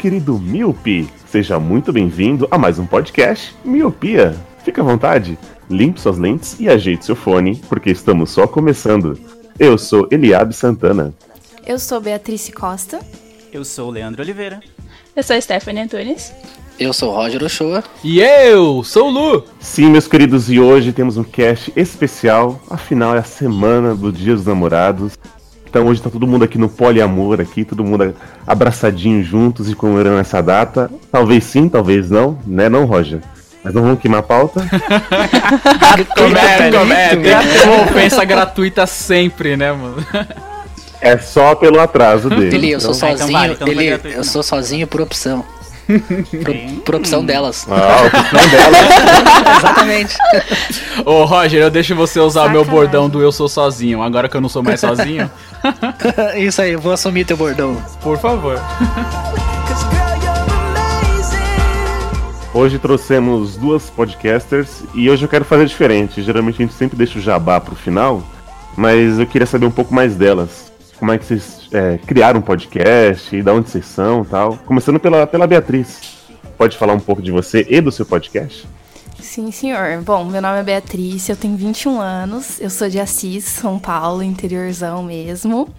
Querido Miopi. Seja muito bem-vindo a mais um podcast Miopia. Fique à vontade, limpe suas lentes e ajeite seu fone, porque estamos só começando. Eu sou Eliabe Santana. Eu sou Beatrice Costa. Eu sou o Leandro Oliveira. Eu sou Stephanie Antunes. Eu sou o Roger Ochoa. E eu sou o Lu. Sim, meus queridos, e hoje temos um cast especial. Afinal, é a semana do Dia dos Namorados. Então hoje tá todo mundo aqui no poliamor aqui, todo mundo abraçadinho juntos e comemorando essa data. Talvez sim, talvez não, né não, Roger? Mas não vamos queimar a pauta. Comenta, comenta. Uma ofensa gratuita sempre, né, mano? É só pelo atraso dele. Ele, eu sou Então- então sozinho. vale, então não é ele, gratuito, eu não. sou sozinho por opção. Por, por opção delas. Ah, opção dela. Exatamente. Ô, Roger, eu deixo você usar o meu bordão do eu sou sozinho. Agora que eu não sou mais sozinho, Isso aí, eu vou assumir teu bordão. por favor. Hoje trouxemos duas podcasters e hoje eu quero fazer diferente. Geralmente a gente sempre deixa o jabá pro final, mas eu queria saber um pouco mais delas. Como é que vocês é, criaram um podcast e da onde vocês são e tal. Começando pela, pela Beatriz. Pode falar um pouco de você e do seu podcast? Sim, senhor. Bom, meu nome é Beatriz, eu tenho 21 anos, eu sou de Assis, São Paulo, interiorzão mesmo.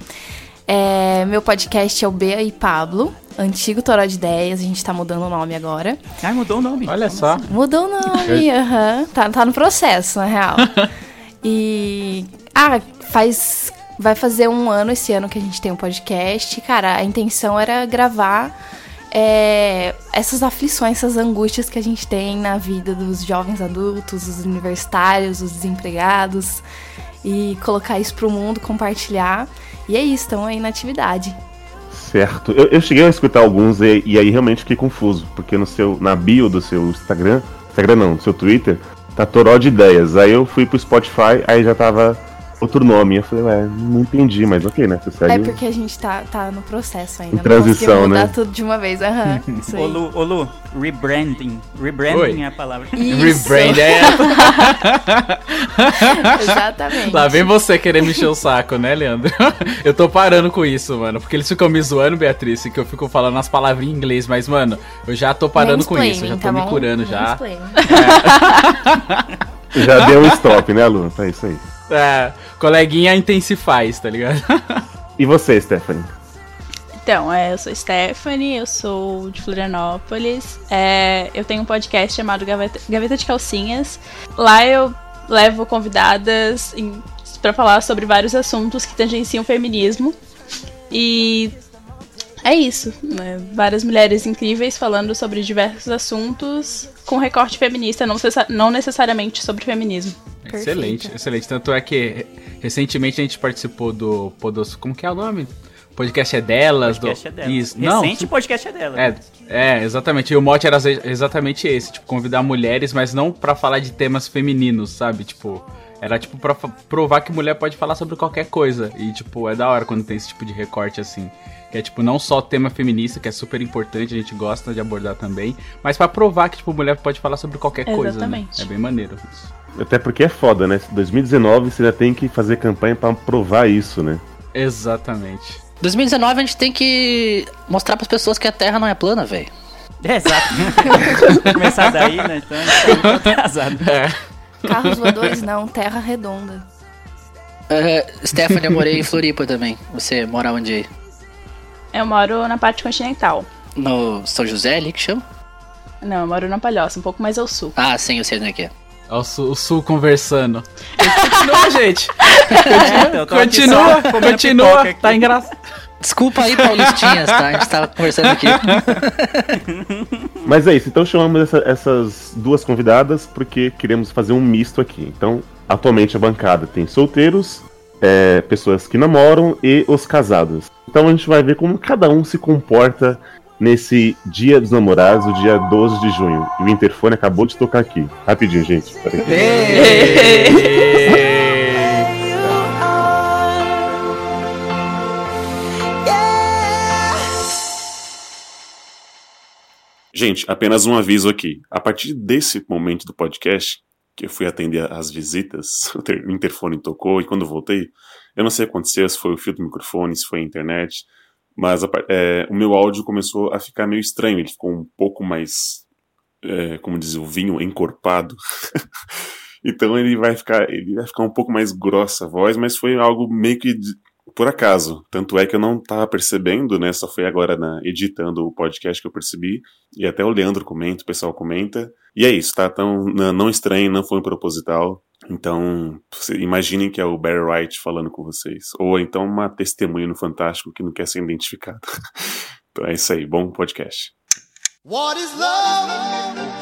É, meu podcast é o Bea e Pablo, antigo Toró de Ideias, a gente tá mudando o nome agora. Ai, mudou o nome. Olha Como só. assim? Mudou o nome, aham. Tá, tá no processo, na real. E. Ah, faz. Vai fazer um ano esse ano que a gente tem um podcast. Cara, a intenção era gravar é, essas aflições, essas angústias que a gente tem na vida dos jovens adultos, dos universitários, dos desempregados. E colocar isso pro mundo, compartilhar. E é isso, estão aí na atividade. Certo. Eu, eu cheguei a escutar alguns e, e aí realmente fiquei confuso, porque no seu, na bio do seu Instagram, Instagram não, do seu Twitter, tá Toró de Ideias. Aí eu fui pro Spotify, aí já tava outro nome. Eu falei, ué, não entendi, mas ok, né? Você segue. É porque a gente tá, tá no processo ainda. Em não transição, mudar né? tudo de uma vez. Aham, isso aí. Ô Lu, ô Lu, rebranding. Rebranding Oi. é a palavra. Isso. Rebrand é. Exatamente. Lá vem você querer me encher o saco, né, Leandro? Eu tô parando com isso, mano. Porque eles ficam me zoando, Beatriz, que eu fico falando as palavras em inglês, mas, mano, eu já tô parando com isso, eu já tô me tá bom? curando já. Mansplaining. Já deu um stop, né, Lu? É isso aí. É, coleguinha intensifaz, tá ligado? E você, Stephanie? Então, é, eu sou Stephanie, eu sou de Florianópolis. É, eu tenho um podcast chamado Gaveta, Gaveta de Calcinhas. Lá eu levo convidadas pra falar sobre vários assuntos que tangenciam o feminismo. E é isso. né? Várias mulheres incríveis falando sobre diversos assuntos com recorte feminista, não, não necessariamente sobre feminismo. Excelente, excelente. Tanto é que recentemente a gente participou do Podos. Como que é o nome? Podcast é delas. podcast do... é dela. Isso. Não, Recente podcast é dela. É, é, exatamente. E o mote era exa- exatamente esse, tipo, convidar mulheres, mas não pra falar de temas femininos, sabe? Tipo, era tipo pra provar que mulher pode falar sobre qualquer coisa. E tipo, é da hora quando tem esse tipo de recorte assim. Que é tipo, não só tema feminista, que é super importante, a gente gosta de abordar também, mas pra provar que tipo, mulher pode falar sobre qualquer coisa. Né? Exatamente. É bem maneiro isso. Até porque é foda, né? 2019 você ainda tem que fazer campanha pra provar isso, né? Exatamente. 2019 a gente tem que mostrar pras pessoas que a Terra não é plana, velho. É, exato. Começar daí, né? Então, tá muito atrasado. Carros voadores não, terra redonda. Uh, Stephanie, eu morei em Floripa também. Você mora onde aí? Eu moro na parte continental. No São José ali que chama? Não, eu moro na Palhoça, um pouco mais ao sul. Ah, sim, eu sei onde é que é. Ó, O sul, o sul conversando. Continua, gente. É, aqui Continua, continua. aqui. Tá engraçado. Desculpa aí, Paulistinhas, tá? A gente tava conversando aqui. Mas é isso, então chamamos essa- essas duas convidadas porque queremos fazer um misto aqui. Então, atualmente a bancada tem solteiros é, pessoas que namoram e os casados. Então a gente vai ver como cada um se comporta nesse Dia dos Namorados, o dia 12 de junho. E o interfone acabou de tocar aqui. Rapidinho, gente. Gente, apenas um aviso aqui. A partir desse momento do podcast, que eu fui atender as visitas, o ter- o interfone tocou e quando eu voltei, eu não sei o que aconteceu, se foi o fio do microfone, se foi a internet, mas a é, o meu áudio começou a ficar meio estranho, ele ficou um pouco mais, é, como diz o vinho, encorpado. então ele vai ficar, ele vai ficar um pouco mais grossa a voz, mas foi algo meio que por acaso. Tanto é que eu não estava percebendo, né? Só foi agora na, editando o podcast que eu percebi. E até o Leandro comenta, o pessoal comenta. E é isso, tá? Então, não, não estranhe, não foi proposital. Então, imaginem que é o Barry Wright falando com vocês. Ou então uma testemunha no Fantástico que não quer ser identificado. então é isso aí, bom podcast. What is love?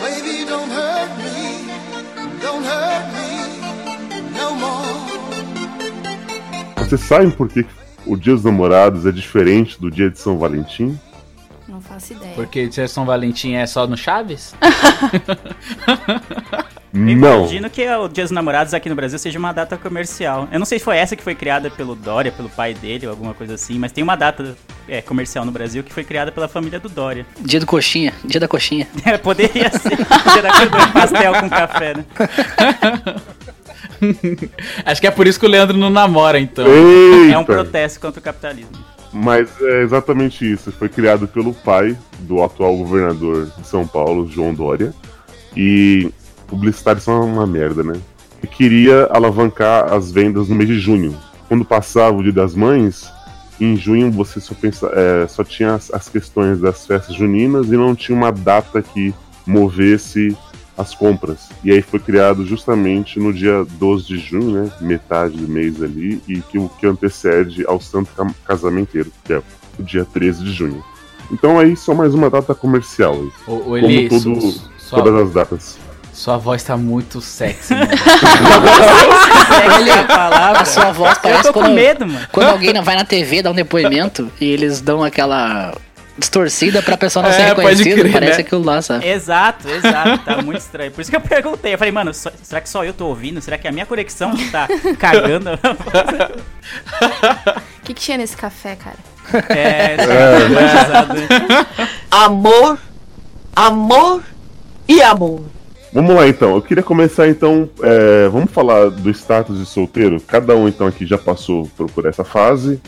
Baby, don't hurt me. Don't hurt me no more. Vocês sabem por que o Dia dos Namorados é diferente do Dia de São Valentim? Não faço ideia. Porque dia de São Valentim é só no Chaves? Eu Não. imagino que o Dia dos Namorados aqui no Brasil seja uma data comercial. Eu não sei se foi essa que foi criada pelo Dória, pelo pai dele ou alguma coisa assim, mas tem uma data é, comercial no Brasil que foi criada pela família do Dória. Dia do coxinha, dia da coxinha. É, Poderia ser dia da do pastel com café, né? Acho que é por isso que o Leandro não namora, então. Eita! É um protesto contra o capitalismo. Mas é exatamente isso. Foi criado pelo pai do atual governador de São Paulo, João Dória. E publicitários são uma merda, né? E queria alavancar as vendas no mês de junho. Quando passava o Dia das Mães, em junho você só, pensa, é, só tinha as, as questões das festas juninas e não tinha uma data que movesse as compras. E aí foi criado justamente no dia 12 de junho, né? Metade do mês ali, e que o que antecede ao Santo Casamenteiro, que é o dia 13 de junho. Então aí só mais uma data comercial ô, Como Eli, todo- sua, todas as datas. Sua voz tá muito sexy, mano. Segue a palavra. A sua voz Eu parece tô com quando, medo, mano. quando alguém vai na TV dar um depoimento e eles dão aquela distorcida pra pessoa não É, ser reconhecida. crer, parece né? aquilo lá, sabe? Exato, exato, tá muito estranho. Por isso que eu perguntei. Eu falei, mano, só- será que só eu tô ouvindo? Será que é a minha conexão que tá cagando? O que, que tinha nesse café, cara? é, é, Amor, amor e amor. Vamos lá então, eu queria começar então. é, vamos falar do status de solteiro. Cada um então aqui já passou por, por essa fase.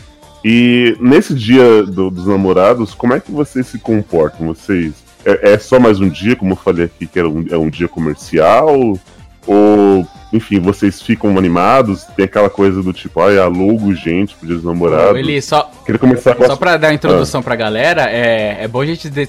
E nesse dia do- dos namorados, como é que vocês se comportam? Vocês. É, é só mais um dia, como eu falei aqui, que era um, é um dia comercial? Ou, enfim, vocês ficam animados? Tem aquela coisa do tipo, ai, alugo gente pro dia dos namorados. Ô, Eli, só, Queria começar com Só a... pra dar a introdução pra galera, é, é bom a gente de-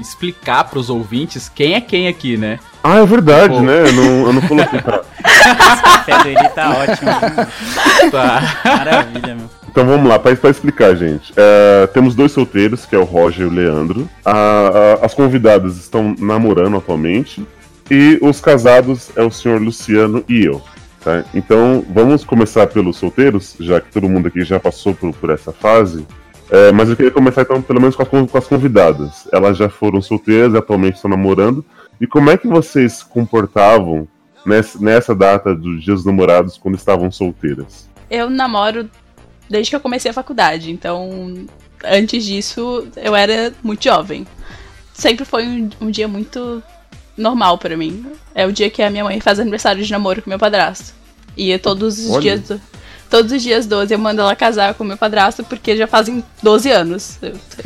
explicar pros ouvintes quem é quem aqui, né? Ah, é verdade, Pô. né? Eu não, eu não coloquei pra. esse café do Eli tá ótimo. Tá. Maravilha, meu. Então vamos lá, pra, pra explicar, gente. É, temos dois solteiros, que é o Roger e o Leandro. A- a- as convidadas estão namorando atualmente. E os casados é o senhor Luciano e eu. tá? Então vamos começar pelos solteiros, já que todo mundo aqui já passou por, por essa fase. É, mas eu queria começar então pelo menos com as, com as convidadas. Elas já foram solteiras, atualmente estão namorando. E como é que vocês se comportavam nessa, nessa data dos dias dos namorados quando estavam solteiras? Eu namoro desde que eu comecei a faculdade, então antes disso eu era muito jovem. Sempre foi um, um dia muito normal pra mim. É o dia que a minha mãe faz aniversário de namoro com meu padrasto. E é todos os Olha. dias. do- Todos os dias 12 eu mando ela casar com meu padrasto porque já fazem 12 anos.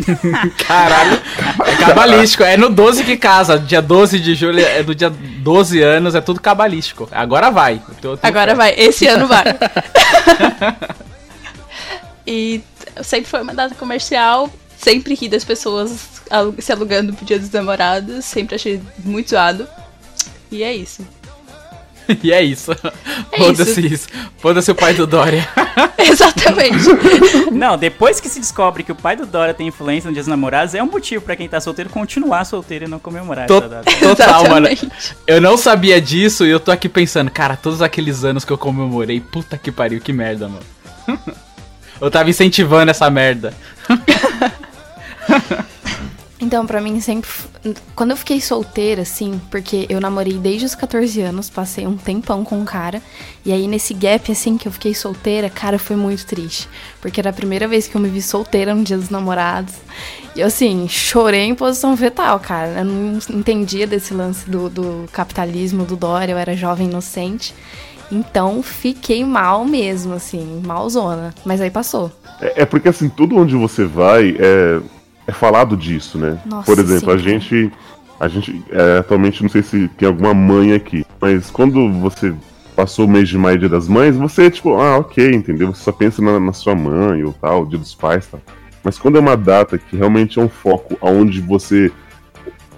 Caralho. É cabalístico. É no 12 que casa. Dia 12 de julho é do dia 12 anos, é tudo cabalístico. Agora vai. Eu tô- eu tô Agora fé. vai, esse ano vai. e sempre foi uma data comercial, sempre ri das pessoas se alugando pro dia dos namorados, sempre achei muito zoado. E é isso. E é isso. É Foda-se isso. Foda-se o pai do Dória. Exatamente. Não, depois que se descobre que o pai do Dora tem influência no Dia dos Namorados, é um motivo pra quem tá solteiro continuar solteiro e não comemorar Tô- essa data. Total, mano. Eu não sabia disso e eu tô aqui pensando, cara, todos aqueles anos que eu comemorei, puta que pariu, que merda, mano. Eu tava incentivando essa merda. Então, pra mim, sempre. Quando eu fiquei solteira, assim, porque eu namorei desde os 14 anos, passei um tempão com um cara. E aí, nesse gap, assim, que eu fiquei solteira, cara, foi muito triste. Porque era a primeira vez que eu me vi solteira no dia dos namorados. E eu, assim, chorei em posição fetal, cara. Eu não entendia desse lance do, do capitalismo, do Dória, eu era jovem inocente. Então, fiquei mal mesmo, assim, malzona. Mas aí passou. É, é porque assim, tudo onde você vai é, é falado disso, né? Nossa, Por exemplo, sim, a gente. A gente. é, atualmente não sei se tem alguma mãe aqui. Mas quando você passou o mês de maio dia das mães, você, tipo, ah, ok, entendeu? Você só pensa na, na sua mãe ou tal, dia dos pais tal. Mas quando é uma data que realmente é um foco onde você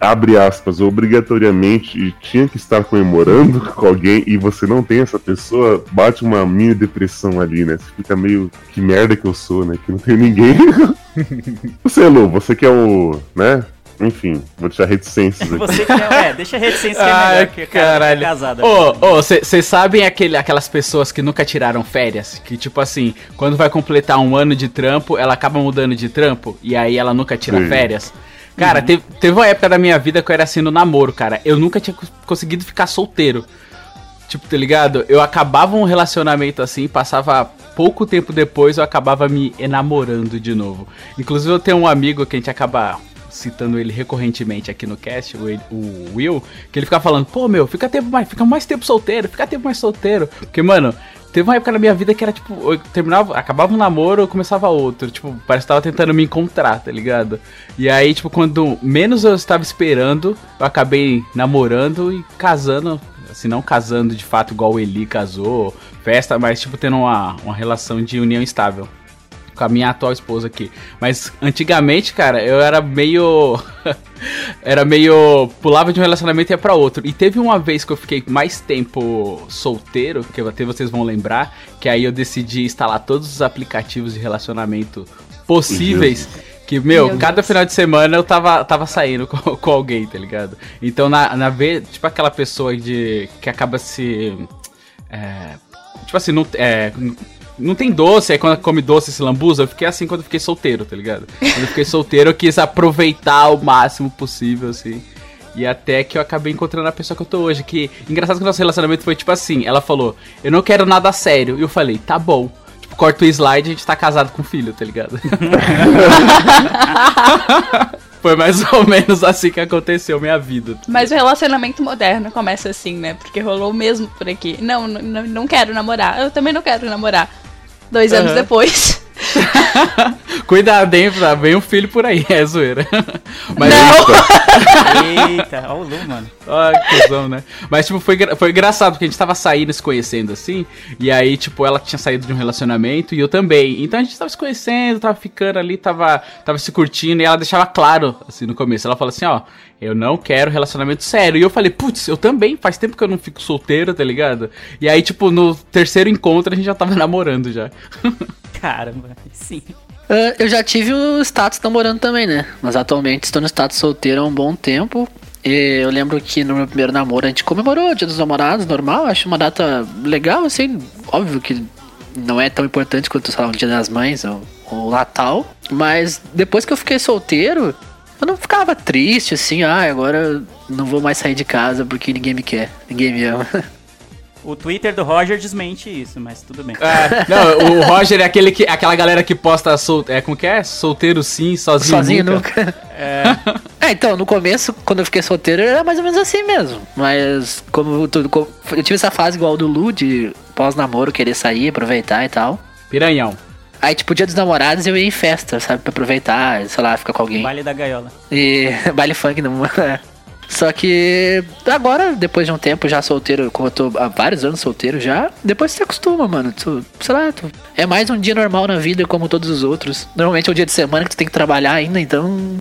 abre aspas, obrigatoriamente e tinha que estar comemorando com alguém e você não tem essa pessoa, bate uma mini depressão ali, né? Você fica meio, que merda que eu sou, né? Que não tenho ninguém. você, Lu, você que é o, né? Enfim, vou deixar reticências aqui. Você que é, é, deixa a reticência que é Ai, melhor que o cara tá caralho. casado. Ô, ô, vocês sabem aquele, aquelas pessoas que nunca tiraram férias? Que, tipo assim, quando vai completar um ano de trampo, ela acaba mudando de trampo e aí ela nunca tira Sim. férias? Cara, teve, teve uma época da minha vida que eu era assim no namoro, cara. Eu nunca tinha cons- conseguido ficar solteiro. Tipo, tá ligado? Eu acabava um relacionamento assim, passava pouco tempo depois, eu acabava me enamorando de novo. Inclusive, eu tenho um amigo que a gente acaba citando ele recorrentemente aqui no cast, o, Will- o Will, que ele fica falando, pô, meu, fica, tempo mais, fica mais tempo solteiro, fica tempo mais solteiro. Porque, mano, teve uma época na minha vida que era tipo, eu terminava, acabava um namoro, eu começava outro. Tipo, parece que tava tentando me encontrar, tá ligado? E aí, tipo, quando menos eu estava esperando, eu acabei namorando e casando se não casando de fato igual o Eli casou, festa, mas tipo tendo uma, uma relação de união estável com a minha atual esposa aqui. Mas antigamente, cara, eu era meio era meio pulava de um relacionamento e ia para outro. E teve uma vez que eu fiquei mais tempo solteiro, que até vocês vão lembrar, que aí eu decidi instalar todos os aplicativos de relacionamento possíveis. Que, meu, Meu cada Deus. final de semana eu tava, tava saindo com, com alguém, tá ligado? Então, na, na vez, tipo aquela pessoa de que acaba se. é, tipo assim, não, é, não tem doce, aí quando come doce se lambuza, eu fiquei assim quando eu fiquei solteiro, tá ligado? Quando eu fiquei solteiro, eu quis aproveitar o máximo possível, assim. E até que eu acabei encontrando a pessoa que eu tô hoje. Que engraçado que o nosso relacionamento foi tipo assim: ela falou, eu não quero nada sério. E eu falei, tá bom. Tipo, corta o slide, a gente tá casado com filho, tá ligado? Foi mais ou menos assim que aconteceu minha vida. Mas o relacionamento moderno começa assim, né? Porque rolou mesmo por aqui. Não, não, não quero namorar. Eu também não quero namorar. Dois anos Aham. depois. Cuidado, hein? tá? Vem um filho por aí, é zoeira. Mas, Eita, ó o Lu, mano. Que cuzão, né? Mas, tipo, foi, foi engraçado, porque a gente tava saindo, se conhecendo assim, e aí, tipo, ela tinha saído de um relacionamento e eu também. Então a gente tava se conhecendo, tava ficando ali, tava, tava se curtindo, e ela deixava claro, assim, no começo. Ela falou assim, ó, eu não quero relacionamento sério. E eu falei, putz, eu também, faz tempo que eu não fico solteiro, tá ligado? E aí, tipo, no terceiro encontro a gente já tava namorando já. Caramba, sim. Ah, eu já tive o status namorando também, né? Mas atualmente estou no status solteiro há um bom tempo. E eu lembro que no meu primeiro namoro a gente comemorou o Dia dos Namorados, normal. Acho uma data legal, assim. Óbvio que não é tão importante quanto, sei lá, o Dia das Mães ou ou o Natal. Mas depois que eu fiquei solteiro, eu não ficava triste, assim. Ah, agora eu não vou mais sair de casa porque ninguém me quer, ninguém me ama. O Twitter do Roger desmente isso, mas tudo bem. É, não, o Roger é aquele que, aquela galera que posta sol, é, como que é? Solteiro sim, sozinho, Sozinho nunca. nunca. É. então, no começo, quando eu fiquei solteiro, era mais ou menos assim mesmo. Mas como tudo. como- eu tive essa fase igual do Lu, de pós-namoro, querer sair, aproveitar e tal. Piranhão. Aí, tipo, dia dos namorados eu ia em festa, sabe? Pra aproveitar, sei lá, ficar com alguém. Baile da gaiola. E baile funk não. Só que agora, depois de um tempo já solteiro, como eu tô há vários anos solteiro já, depois você acostuma, mano. Tu, sei lá, tu- é mais um dia normal na vida como todos os outros. Normalmente é um dia de semana que tu tem que trabalhar ainda, então.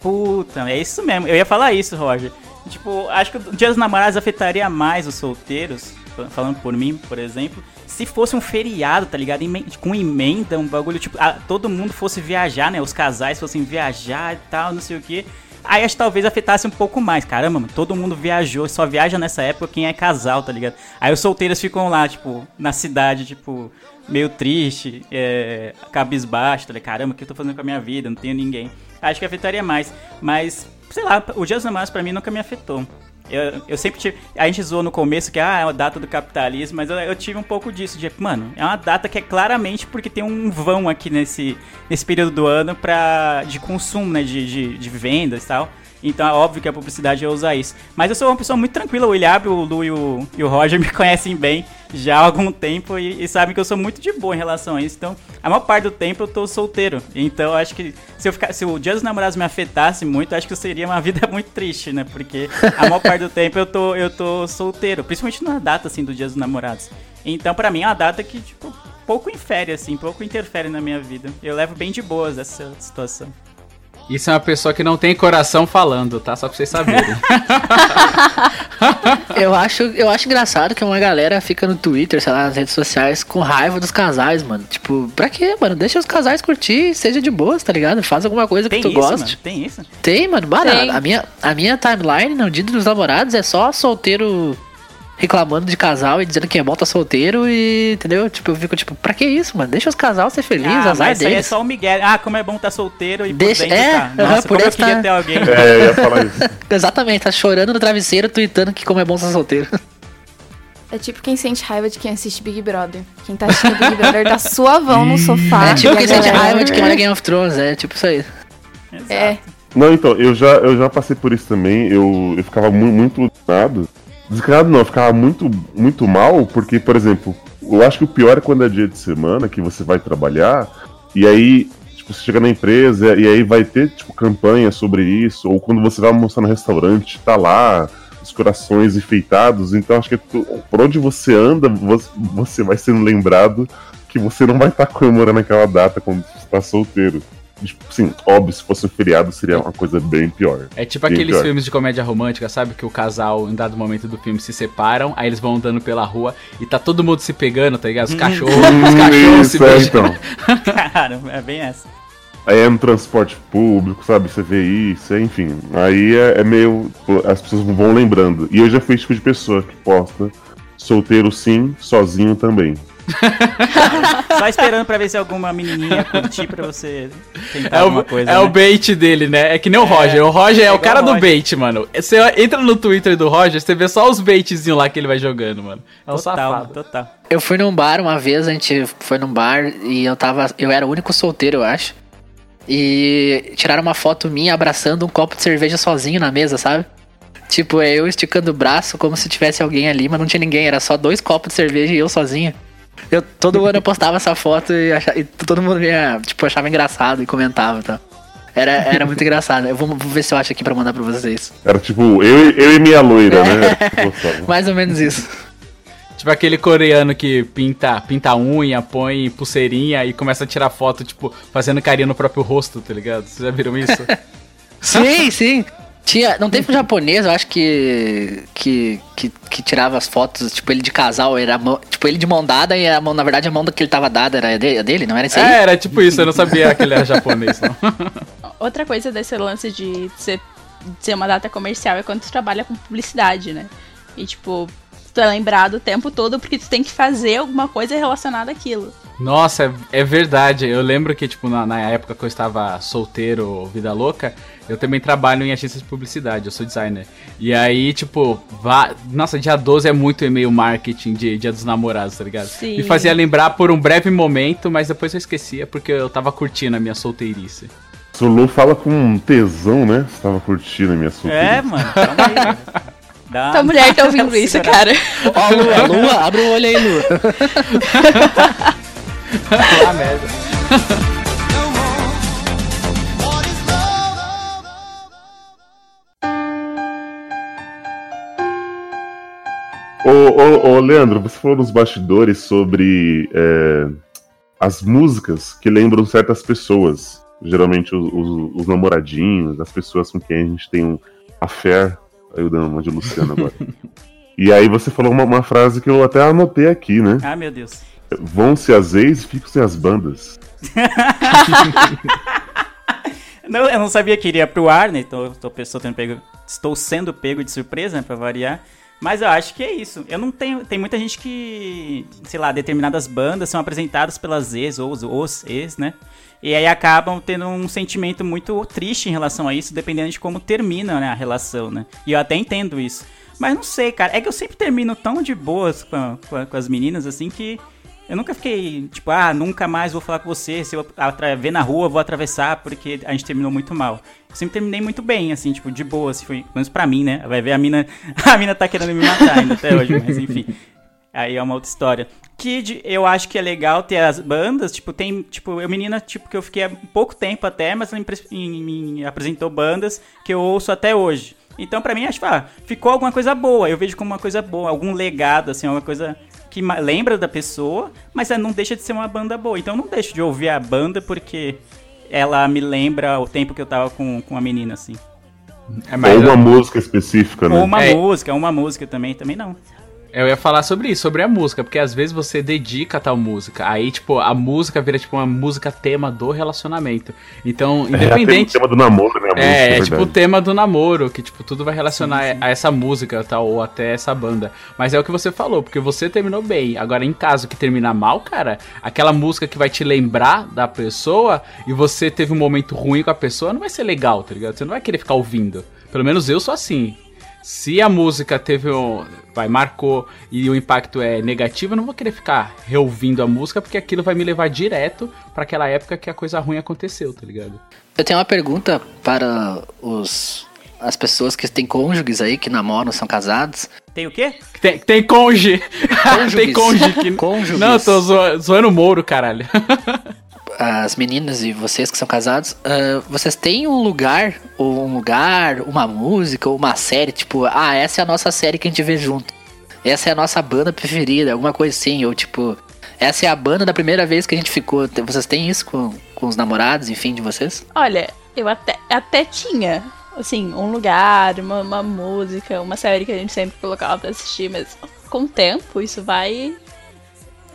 Puta, é isso mesmo. Eu ia falar isso, Roger. Tipo, acho que o Dia dos Namorados afetaria mais os solteiros, falando por mim, por exemplo, se fosse um feriado, tá ligado? Com emenda, um bagulho, tipo, ah, todo mundo fosse viajar, né? Os casais fossem viajar e tal, não sei o quê. Aí acho que talvez afetasse um pouco mais. Caramba, mano, todo mundo viajou, só viaja nessa época quem é casal, tá ligado? Aí os solteiros ficam lá, tipo, na cidade, tipo, meio triste, é, cabisbaixo, falei, caramba, o que eu tô fazendo com a minha vida? Não tenho ninguém. Acho que afetaria mais. Mas, sei lá, o Dia dos Namorados pra mim nunca me afetou. Eu, eu sempre tive. A gente zoou no começo que ah, é uma data do capitalismo, mas eu, eu tive um pouco disso. De, mano, é uma data que é claramente porque tem um vão aqui nesse, nesse período do ano pra, de consumo, né? De, de, de vendas e tal. Então é óbvio que a publicidade ia usar isso. Mas eu sou uma pessoa muito tranquila. O Ilhab, o Lu e o, e o Roger me conhecem bem já há algum tempo e, e sabem que eu sou muito de boa em relação a isso. Então, a maior parte do tempo eu tô solteiro. Então, acho que se, eu ficar, se o Dia dos Namorados me afetasse muito, acho que seria uma vida muito triste, né? Porque a maior parte do tempo eu tô, eu tô solteiro. Principalmente na data, assim, do Dia dos Namorados. Então, pra mim, é uma data que, tipo, pouco infere, assim, pouco interfere na minha vida. Eu levo bem de boas essa situação. Isso é uma pessoa que não tem coração falando, tá? Só pra vocês saberem. eu, acho, eu acho engraçado que uma galera fica no Twitter, sei lá, nas redes sociais, com raiva dos casais, mano. Tipo, pra quê, mano? Deixa os casais curtir, seja de boas, tá ligado? Faz alguma coisa Tem que tu isso, goste. mano? Tem isso? Tem, mano. Mano, Tem. A, minha, a minha timeline no dia dos namorados é só solteiro reclamando de casal e dizendo que é bom tá solteiro e, entendeu? Tipo, eu fico tipo, pra que isso, mano? Deixa os casal ser felizes, ah, azar mas isso aí é deles. só o Miguel. Ah, como é bom estar solteiro e Deixa- por dentro é, tá. Nossa, por como eu queria tá- ter alguém. É, eu ia falar isso. Exatamente, tá chorando no travesseiro, tweetando que como é bom estar solteiro. É tipo quem sente raiva de quem assiste Big Brother. Quem tá assistindo Big Brother tá suavão no sofá. é tipo quem sente galera- raiva de quem olha Game of Thrones, é tipo isso aí. É. Não, então, eu já, eu já passei por isso também. Eu, eu ficava mu muito desganado. Desganado não, eu ficava muito, muito mal, porque, por exemplo, eu acho que o pior é quando é dia de semana que você vai trabalhar, e aí, tipo, você chega na empresa e aí vai ter, tipo, campanha sobre isso, ou quando você vai almoçar no restaurante, tá lá os corações enfeitados, então acho que tu- por onde você anda, você, vai sendo lembrado que você não vai estar comemorando aquela data quando está solteiro. Tipo, sim, óbvio, se fosse um feriado seria uma coisa bem pior. É tipo Bem aqueles pior. filmes de comédia romântica, sabe? Que o casal, em dado momento do filme, se separam, aí eles vão andando pela rua e tá todo mundo se pegando, tá ligado? Os cachorros, os cachorros se Isso, é, beijando. então. Cara, é bem essa. Aí é no transporte público, sabe? Você vê isso, é, enfim. Aí é, é meio. As pessoas vão lembrando. E eu já fui esse tipo de pessoa que posta solteiro sim, sozinho também. Só esperando pra ver se alguma menininha curtir pra você tentar É, alguma o, coisa. é né? o bait dele, né? É que nem o Roger. O Roger é, é o cara do bait, mano. Você entra no Twitter do Roger, você vê só os baitzinhos lá que ele vai jogando, mano. É um Total, safado. total. Eu fui num bar uma vez, a gente foi num bar e eu tava. Eu era o único solteiro, eu acho. E tiraram uma foto minha abraçando um copo de cerveja sozinho na mesa, sabe? Tipo, é eu esticando o braço como se tivesse alguém ali, mas não tinha ninguém, era só dois copos de cerveja e eu sozinho. Eu, todo ano eu postava essa foto e, acha- e todo mundo me, tipo, achava engraçado e comentava, tá? Era, era muito engraçado. Eu vou, vou ver se eu acho aqui pra mandar pra vocês. Era tipo, eu, eu e minha loira, né? Gostava. Mais ou menos isso. Tipo aquele coreano que pinta, pinta a unha, põe pulseirinha e começa a tirar foto, tipo, fazendo carinha no próprio rosto, tá ligado? Vocês já viram isso? Sim, sim. Tinha, não teve um japonês, eu acho que, que que que tirava as fotos, tipo ele de casal, era tipo ele de mão dada e a mão, na verdade a mão que ele tava dada era dele, não era isso aí? é, era tipo isso, eu não sabia que ele era japonês, não. Outra coisa desse lance de ser, de ser uma data comercial é quando tu trabalha com publicidade, né? E tipo, tu é lembrado o tempo todo porque tu tem que fazer alguma coisa relacionada àquilo. Nossa, é, é verdade. Eu lembro que, tipo, na, na época que eu estava solteiro, vida louca, eu também trabalho em agências de publicidade, eu sou designer. E aí, tipo, vá... nossa, dia 12 é muito e-mail marketing de Dia dos Namorados, tá ligado? Sim. Me fazia lembrar por um breve momento, mas depois eu esquecia porque eu tava curtindo a minha solteirice. Sulu fala com um tesão, né? Você tava curtindo a minha solteira. É, mano, calma aí. velho. Dá Tua mulher tá ouvindo isso, cara. Ó, Lua, Lua, abre o olho aí, Lua. ah, merda. Ô, ô, ô, Leandro, você falou nos bastidores sobre é, as músicas que lembram certas pessoas. Geralmente os, os- os namoradinhos, as pessoas com quem a gente tem um affair. Aí eu dando uma de Luciano agora. e aí você falou uma, uma frase que eu até anotei aqui, né? Ah, meu Deus. Vão-se as ex e ficam-se as bandas. Não, eu não sabia que iria pro ar, né? Tô, estou, sendo pego, estou sendo pego de surpresa, né, pra variar. Mas eu acho que é isso. Eu não tenho. Tem muita gente que, sei lá, determinadas bandas são apresentadas pelas ex ou os, os ex, né? E aí acabam tendo um sentimento muito triste em relação a isso, dependendo de como termina né, a relação, né? E eu até entendo isso. Mas não sei, cara. É que eu sempre termino tão de boas com, com com as meninas, assim, que eu nunca fiquei, tipo, ah, nunca mais vou falar com você. Se eu ver na rua, vou atravessar, porque a gente terminou muito mal. Eu sempre terminei muito bem, assim, tipo, de boa, se foi. Pelo menos pra mim, né? Vai ver a mina. A mina tá querendo me matar ainda até hoje, mas enfim. Aí é uma outra história. Kid, eu acho que é legal ter as bandas, tipo, tem, tipo, eu menina, tipo, que eu fiquei há pouco tempo até, mas ela me, apresentou bandas que eu ouço até hoje. Então, pra mim, acho que ah, ficou alguma coisa boa, eu vejo como uma coisa boa, algum legado, assim, uma coisa que lembra da pessoa, mas ela não deixa de ser uma banda boa. Então, eu não deixo de ouvir a banda porque ela me lembra o tempo que eu tava com, com a menina, assim. É Ou uma música específica, né? Ou uma É. música, uma música também, também não. Eu ia falar sobre isso, sobre a música, porque às vezes você dedica a tal música, aí, tipo, a música vira, tipo, uma música tema do relacionamento. Então, É, independente... tem o tema do namoro, né? música, É, é verdade. tipo o tema do namoro, que tipo, tudo vai relacionar a essa música tal, ou até essa banda. Mas é o que você falou, porque você terminou bem. Agora, em caso que terminar mal, cara, aquela música que vai te lembrar da pessoa e você teve um momento ruim com a pessoa, não vai ser legal, tá ligado? Você não vai querer ficar ouvindo. Pelo menos eu sou assim. Se a música teve um. Vai, marcou e o impacto é negativo, eu não vou querer ficar reouvindo a música, porque aquilo vai me levar direto pra aquela época que a coisa ruim aconteceu, tá ligado? Eu tenho uma pergunta para os as pessoas que têm cônjuges aí, que namoram, são casados. Tem o quê? Tem, tem conge. Cônjuges. tem conge que... Cônjuges. Não, eu tô zoa- zoando o Moro, caralho. As meninas e vocês que são casados, ah, vocês têm um lugar, ou um lugar, uma música, ou uma série, tipo, ah, essa é a nossa série que a gente vê junto. Essa é a nossa banda preferida, alguma coisa assim, ou tipo, essa é a banda da primeira vez que a gente ficou. Vocês têm isso com, com os namorados, enfim, de vocês? Olha, eu até, até tinha, assim, um lugar, uma, uma música, uma série que a gente sempre colocava pra assistir, mas com o tempo isso vai.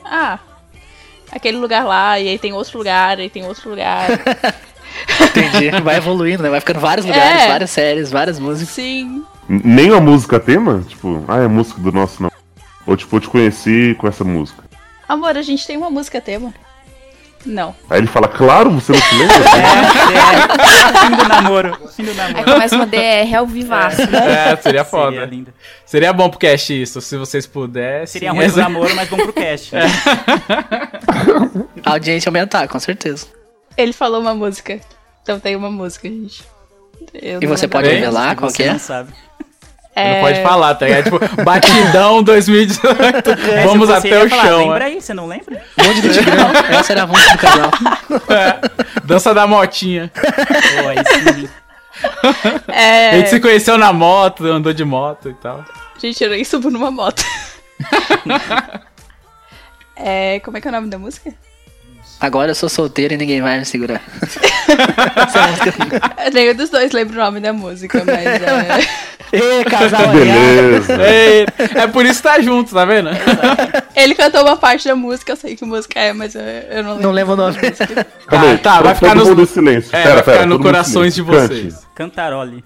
Ah, aquele lugar lá, e aí tem outro lugar, e aí tem outro lugar. Entendi. Vai evoluindo, né? Vai ficando vários lugares, É. várias séries, várias músicas. Sim. Nem uma música tema? Tipo, ah, é a música do nosso namoro. Ou tipo, eu te conheci com essa música. Amor, a gente tem uma música tema. Não. Aí ele fala, claro, você não se lembra? Fim do namoro. Fim do Aí namoro. começa uma DR ao vivaço, né? É, seria foda. Seria Seria, lindo. bom pro cast isso, se vocês pudessem. Seria ruim do namoro, mas bom pro cast. É. A audiência aumentar, com certeza. Ele falou uma música. Então tem uma música, gente. Eu E você lembro. pode revelar Se qual você que é? não sabe. É, Não pode falar, tá ligado? Tipo, batidão 2018. É, Vamos até o falar, chão. Lembra é. aí, você não lembra? Bonde do Tigrão. Essa era a música do casal. Dança da motinha. Pô, aí sim. A É, gente se conheceu na moto, andou de moto e tal. gente, eu nem subo numa moto. é, como é que é o nome da música? Agora eu sou solteiro e ninguém vai me segurar. É a. Nenhum dos dois lembra o nome da música, mas é. Ê, casal aliado. Beleza. Ei, é por isso que tá junto, tá vendo? Ele cantou uma parte da música, eu sei que música é, mas eu, eu não lembro. Não lembro o nome. Calma aí, tá, vai todo ficar em silêncio. É, pera, vai pera, ficar no mundo em corações de silêncio. vocês. Cante. Cantaroli.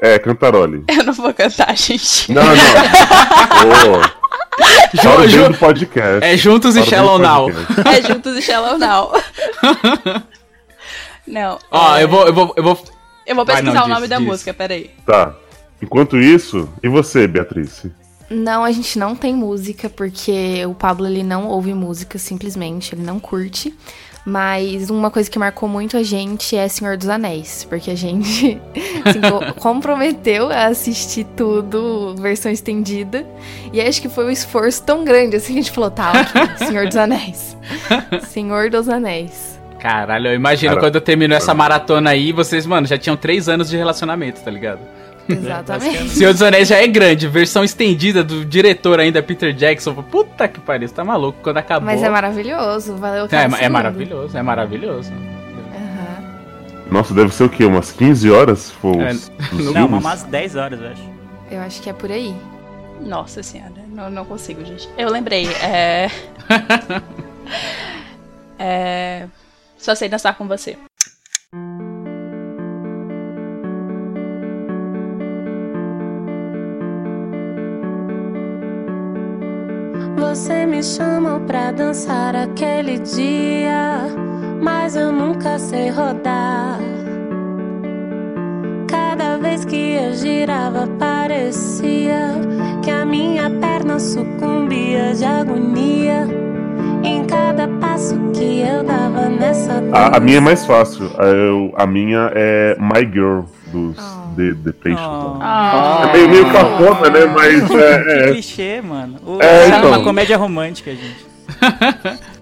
É, Cantaroli. Eu não vou cantar, gente. Não, não. Ô, Para o Ju- do podcast. É juntos e Shallow Now. É juntos e Shallow Now. Não. Ó, é, eu vou, eu vou, eu vou. eu vou Vai, pesquisar não, o nome diz, da diz. música, peraí. Tá. Enquanto isso, e você, Beatriz? Não, a gente não tem música, porque o Pablo ele não ouve música, simplesmente, ele não curte. Mas uma coisa que marcou muito a gente é Senhor dos Anéis, porque a gente assim, co- comprometeu a assistir tudo, versão estendida. E acho que foi um esforço tão grande assim que a gente falou: tá, ok, Senhor dos Anéis. Senhor dos Anéis. Caralho, eu imagino quando eu termino essa maratona aí, vocês, mano, já tinham três anos de relacionamento, tá ligado? Exatamente. Senhor dos Anéis já é grande, versão estendida do diretor ainda, Peter Jackson. Puta que pariu, você tá maluco quando acabou. Mas é maravilhoso, valeu É, cada é segundo. maravilhoso, é maravilhoso. Aham. Nossa, deve ser o quê? Umas 15 horas? For É, Não, filmes? umas 10 horas, eu acho. Eu acho que é por aí. Nossa senhora, não, não consigo, gente. Eu lembrei, é. é. Só sei dançar com você. Você me chamou pra dançar aquele dia, mas eu nunca sei rodar. Cada vez que eu girava, parecia que a minha perna sucumbia de agonia. Em cada passo que eu dava nessa A, a minha é mais fácil. A, eu- a minha é My Girl, dos The, The Patient. Ah. É meio, meio cafona, né? Mas Que é. é. clichê, mano. O, É, numa então. comédia romântica, gente.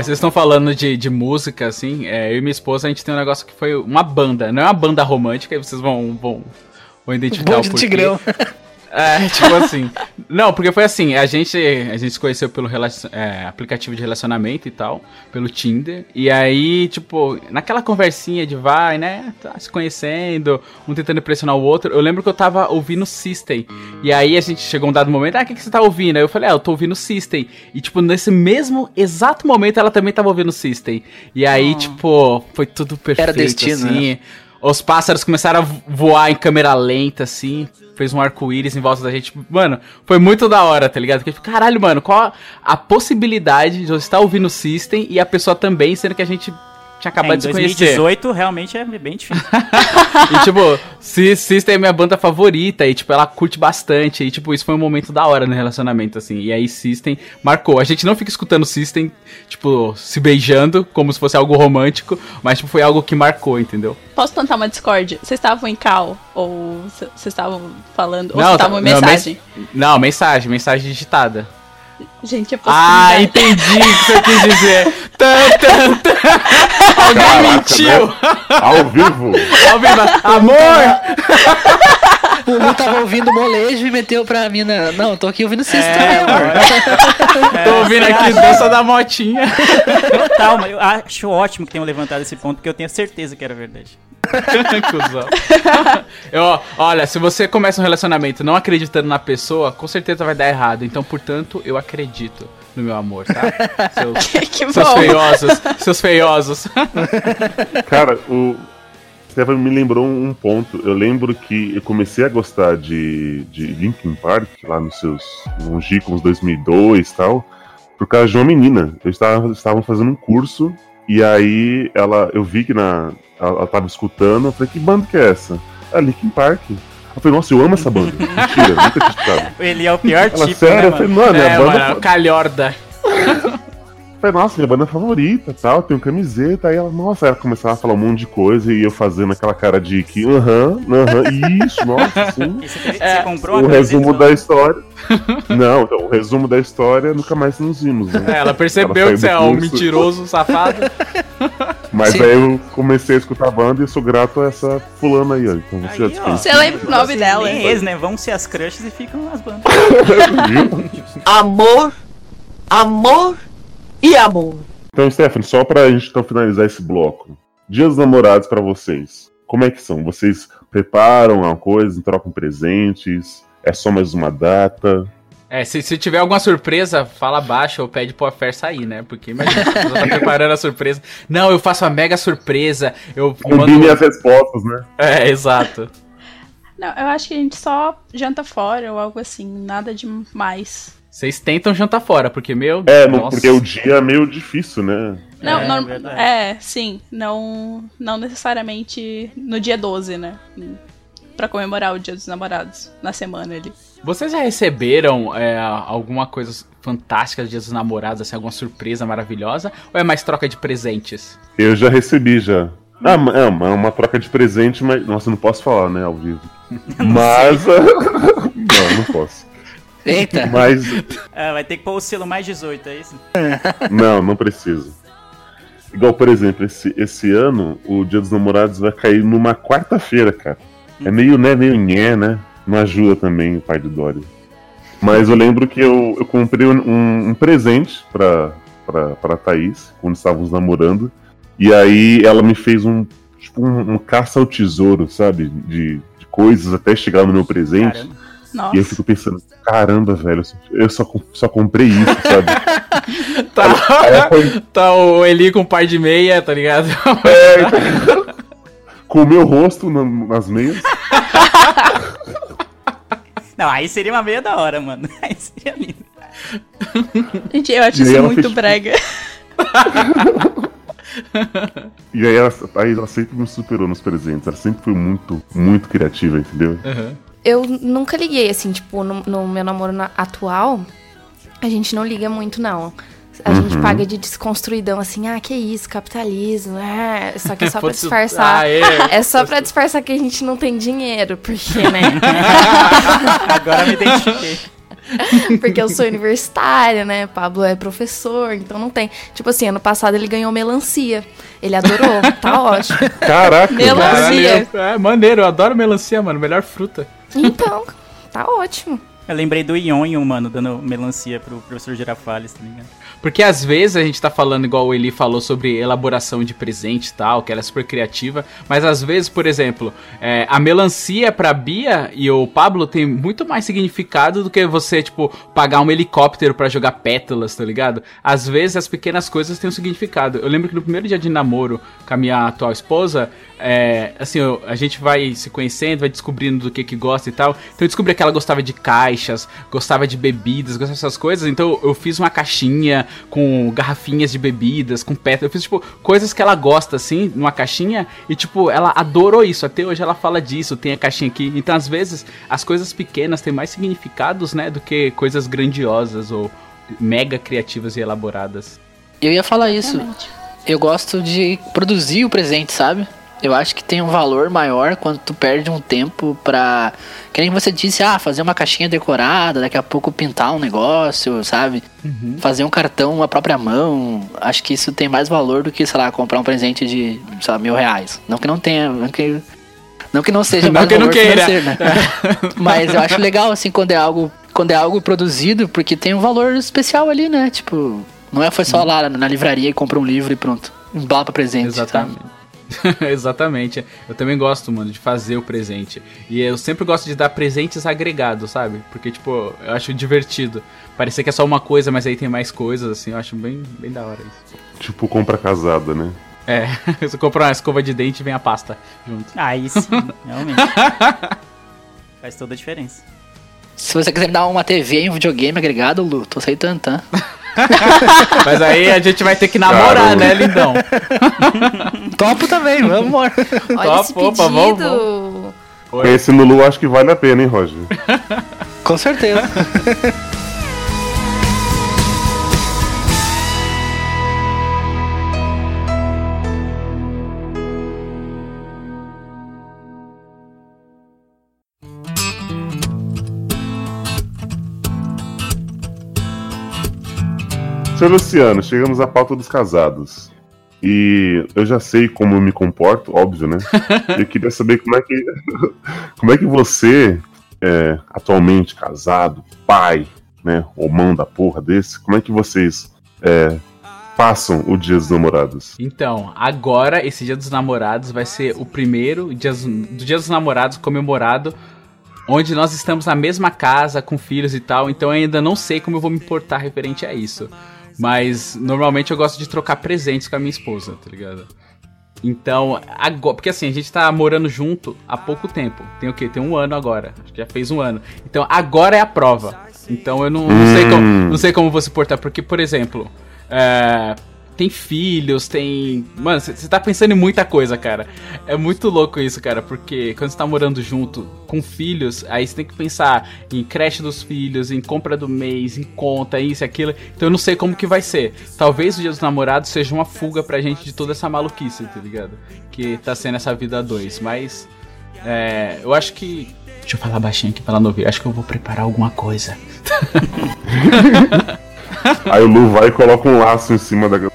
Mas vocês estão falando de, de música, assim, é, eu e minha esposa, a gente tem um negócio que foi uma banda. Não é uma banda romântica, aí vocês vão, vão, vão identificar o porquê. Tigrão. É, tipo assim. Não, porque foi assim, a gente, a gente se conheceu pelo relacion- é, aplicativo de relacionamento e tal, pelo Tinder. E aí, tipo, naquela conversinha de vai, né? Tá se conhecendo, um tentando impressionar o outro. Eu lembro que eu tava ouvindo System. E aí a gente chegou um dado momento, ah, o que, que você tá ouvindo? Aí eu falei, ah, eu tô ouvindo System. E, tipo, nesse mesmo exato momento ela também tava ouvindo System. E aí, tipo, foi tudo perfeito. destino, assim. né? Os pássaros começaram a vo- voar em câmera lenta, assim. Fez um arco-íris em volta da gente. Mano, foi muito da hora, tá ligado? Porque, caralho, mano, qual a possibilidade de eu estar ouvindo o System e a pessoa também, sendo que a gente tinha acabado É, em de se conhecer. 2018 realmente é bem difícil. E, tipo, Sy- System é minha banda favorita e, tipo, ela curte bastante. E, tipo, isso foi um momento da hora no relacionamento, assim. E aí, System marcou. A gente não fica escutando System, tipo, se beijando, como se fosse algo romântico, mas, tipo, foi algo que marcou, entendeu? Posso plantar uma Discord? Vocês estavam em call? Ou vocês estavam falando? ou vocês estavam em não, mensagem? mens- Não, mensagem, mensagem digitada. Gente, é Ah, entendi o que você quis dizer. Tan, tan, tan. Alguém Caraca, mentiu. né? Ao vivo. Ao vivo. Amor! O Lu tava ouvindo molejo e meteu pra mina. Não, tô aqui ouvindo System, É, amor. Tô ouvindo aqui dança da motinha. Total, mas eu acho ótimo que tenham levantado esse ponto, porque eu tenho certeza que era verdade. Cusão. Eu, olha, se você começa um relacionamento não acreditando na pessoa, com certeza vai dar errado. Então, portanto, eu acredito no meu amor, tá? Seus, que seus bom. feiosos, seus feiosos. Cara, o Stefan me lembrou um ponto. Eu lembro que eu comecei a gostar de, de Linkin Park lá nos seus longínquos 2002 e tal, por causa de uma menina. Eu estava estavam fazendo um curso e aí ela, eu vi que na ela, ela tava escutando, eu falei, que banda que é essa? É Linkin Park. Eu falei, nossa, eu amo essa banda. Mentira, nunca tinha escutado. Ele é o pior Ela, tipo, sério? né, Eu falei, mano? é, É, a banda. mano, calhorda. Falei, nossa, minha banda favorita tal, tenho camiseta. Aí ela, nossa, ela começava a falar um monte de coisa e eu fazendo aquela cara de que, aham, aham, isso, nossa, sim. E Você, você comprou O resumo camiseta? da história. Não, então, o resumo da história nunca mais nos vimos. Né? É, ela percebeu Ela que você é um mentiroso, safado. Mas Sim. aí eu comecei a escutar a banda e eu sou grato a essa fulana aí, ó. Então você já Aí, ó. Você lembra o nome dela, hein? eles, né? Vão ser as crushes e ficam as bandas. Amor, amor e amor. Então, Stephanie, só pra gente então, finalizar esse bloco. Dias dos namorados pra vocês. Como é que são? Vocês preparam uma coisa, trocam presentes? É só mais uma data? É, se, se tiver alguma surpresa, fala baixo ou pede pro Afer sair, né? Porque imagina, pessoa tá preparando a surpresa. Não, eu faço uma mega surpresa. Eu Combine as respostas, né? É, exato. Não, eu acho que a gente só janta fora ou algo assim, nada demais. Vocês tentam jantar fora, porque, meu. É, no- nossa. porque o dia é meio difícil, né? Não, É, não- é, sim, não, não necessariamente no dia 12, né? Pra comemorar o Dia dos Namorados, na semana ali. Vocês já receberam é, alguma coisa fantástica dos dias dos namorados, assim, alguma surpresa maravilhosa? Ou é mais troca de presentes? Eu já recebi já. Ah, é uma, é uma troca de presente, mas. Nossa, eu não posso falar, né, ao vivo. Mas. não, não posso. Eita. Mas. Ah, vai ter que pôr o selo mais 18, é isso? Não, não preciso. Igual, por exemplo, esse, esse ano, o Dia dos Namorados vai cair numa quarta-feira, cara. É meio, né, meio nhé, né? Não ajuda também o pai do Dory. Mas eu lembro que eu, eu comprei um, um presente pra, pra, pra Thaís, quando estávamos namorando. E aí ela me fez um, tipo, um, um caça ao tesouro, sabe? De, de coisas até chegar no meu presente. Caramba. Nossa. E eu fico pensando, caramba, velho, eu só, só comprei isso, sabe? Tá, Aí foi- tá o Eli com um par de meia, tá ligado? É, com o meu rosto na- nas meias. Não, aí seria uma meia da hora, mano. Aí seria lindo. Gente, eu acho E aí isso muito fez- brega. E aí ela, aí ela sempre me superou nos presentes. Ela sempre foi muito, muito criativa, entendeu? Eu nunca liguei, assim, tipo, no, no meu namoro na- atual, a gente não liga muito, não. A gente Uhum. paga de desconstruidão, assim, ah, que isso, capitalismo, é. Só que é só pra disfarçar. ah, é. É só pra disfarçar que a gente não tem dinheiro, porque, né? Agora me identifiquei. Porque eu sou universitária, né? Pablo é professor, então não tem. Tipo assim, ano passado ele ganhou melancia. Ele adorou, tá ótimo. Caraca, Melancia. Caralho, É maneiro, eu adoro melancia, mano. Melhor fruta. Então, tá ótimo. Eu lembrei do Ionho, mano, dando melancia pro professor Girafales, tá ligado? Porque às vezes a gente tá falando, igual o Eli falou, sobre elaboração de presente e tal, que ela é super criativa. Mas às vezes, por exemplo, é, a melancia pra Bia e o Pablo tem muito mais significado do que você, tipo, pagar um helicóptero pra jogar pétalas, tá ligado? Às vezes as pequenas coisas têm um significado. Eu lembro que no primeiro dia de namoro com a minha atual esposa, é, assim, eu- a gente vai se conhecendo, vai descobrindo do que que gosta e tal. Então eu descobri que ela gostava de caixas, gostava de bebidas, gostava dessas coisas. Então eu fiz uma caixinha com garrafinhas de bebidas, com pétalas. Eu fiz, tipo, coisas que ela gosta, assim, numa caixinha. E, tipo, ela adorou isso. Até hoje ela fala disso, tem a caixinha aqui. Então, às vezes, as coisas pequenas têm mais significados, né, do que coisas grandiosas ou mega criativas e elaboradas. Eu ia falar isso. Eu gosto de produzir o presente, sabe? Eu acho que tem um valor maior quando tu perde um tempo pra. Que nem você disse, ah, fazer uma caixinha decorada, daqui a pouco pintar um negócio, sabe? Fazer um cartão à própria mão. Acho que isso tem mais valor do que, sei lá, comprar um presente de, sei lá, mil reais. Não que não tenha. Não que não, que não seja Não mais que não valor queira. financeiro, né? Mas eu acho legal, assim, quando é algo. Quando é algo produzido, porque tem um valor especial ali, né? Tipo, não é foi só lá na livraria e compra um livro e pronto. Embala pra presente. Exatamente. Exatamente. Eu também gosto, mano, de fazer o presente. E eu sempre gosto de dar presentes agregados, sabe? Porque, tipo, eu acho divertido. Parecer que é só uma coisa, mas aí tem mais coisas, assim. Eu acho bem, bem da hora isso. Tipo, compra casada, né? É, você compra uma escova de dente e vem a pasta junto. Ah, isso, realmente. Faz toda a diferença. Se você quiser me dar uma TV e um videogame agregado, Lu, tô aceitando, tá? Mas aí a gente vai ter que namorar, Caramba. né, lindão? Topo também, vamos embora. Olha Top, esse opa, vamos, Oi. Conhecendo o Lu, acho que vale a pena, hein, Roger? Com certeza. Seu Luciano, chegamos à pauta dos casados. E eu já sei como eu me comporto, óbvio, né? Eu queria saber como é que. como é que você, é, atualmente casado, pai, né? Ou mão da porra desse, como é que vocês é, passam o dia dos namorados? Então, agora, esse Dia dos Namorados vai ser o primeiro dia dos- do Dia dos Namorados comemorado, onde nós estamos na mesma casa, com filhos e tal, então eu ainda não sei como eu vou me portar referente a isso. Mas, normalmente eu gosto de trocar presentes com a minha esposa, tá ligado? Então, agora, porque assim, a gente tá morando junto há pouco tempo. Tem o quê? Tem um ano agora. Acho que já fez um ano. Então, agora é a prova. Então, eu não, não sei, como, não sei como você portar. Porque, por exemplo, é, tem filhos, tem. Mano, você tá pensando em muita coisa, cara. É muito louco isso, cara. Porque quando você tá morando junto com filhos, aí você tem que pensar em creche dos filhos, em compra do mês, em conta, isso e aquilo. Então eu não sei como que vai ser. Talvez o dia dos namorados seja uma fuga pra gente de toda essa maluquice, tá ligado? Que tá sendo essa vida a dois. Mas. É, eu acho que. Deixa eu falar baixinho aqui pra ela não ouvir. Acho que eu vou preparar alguma coisa. Aí o Lu vai e coloca um laço em cima da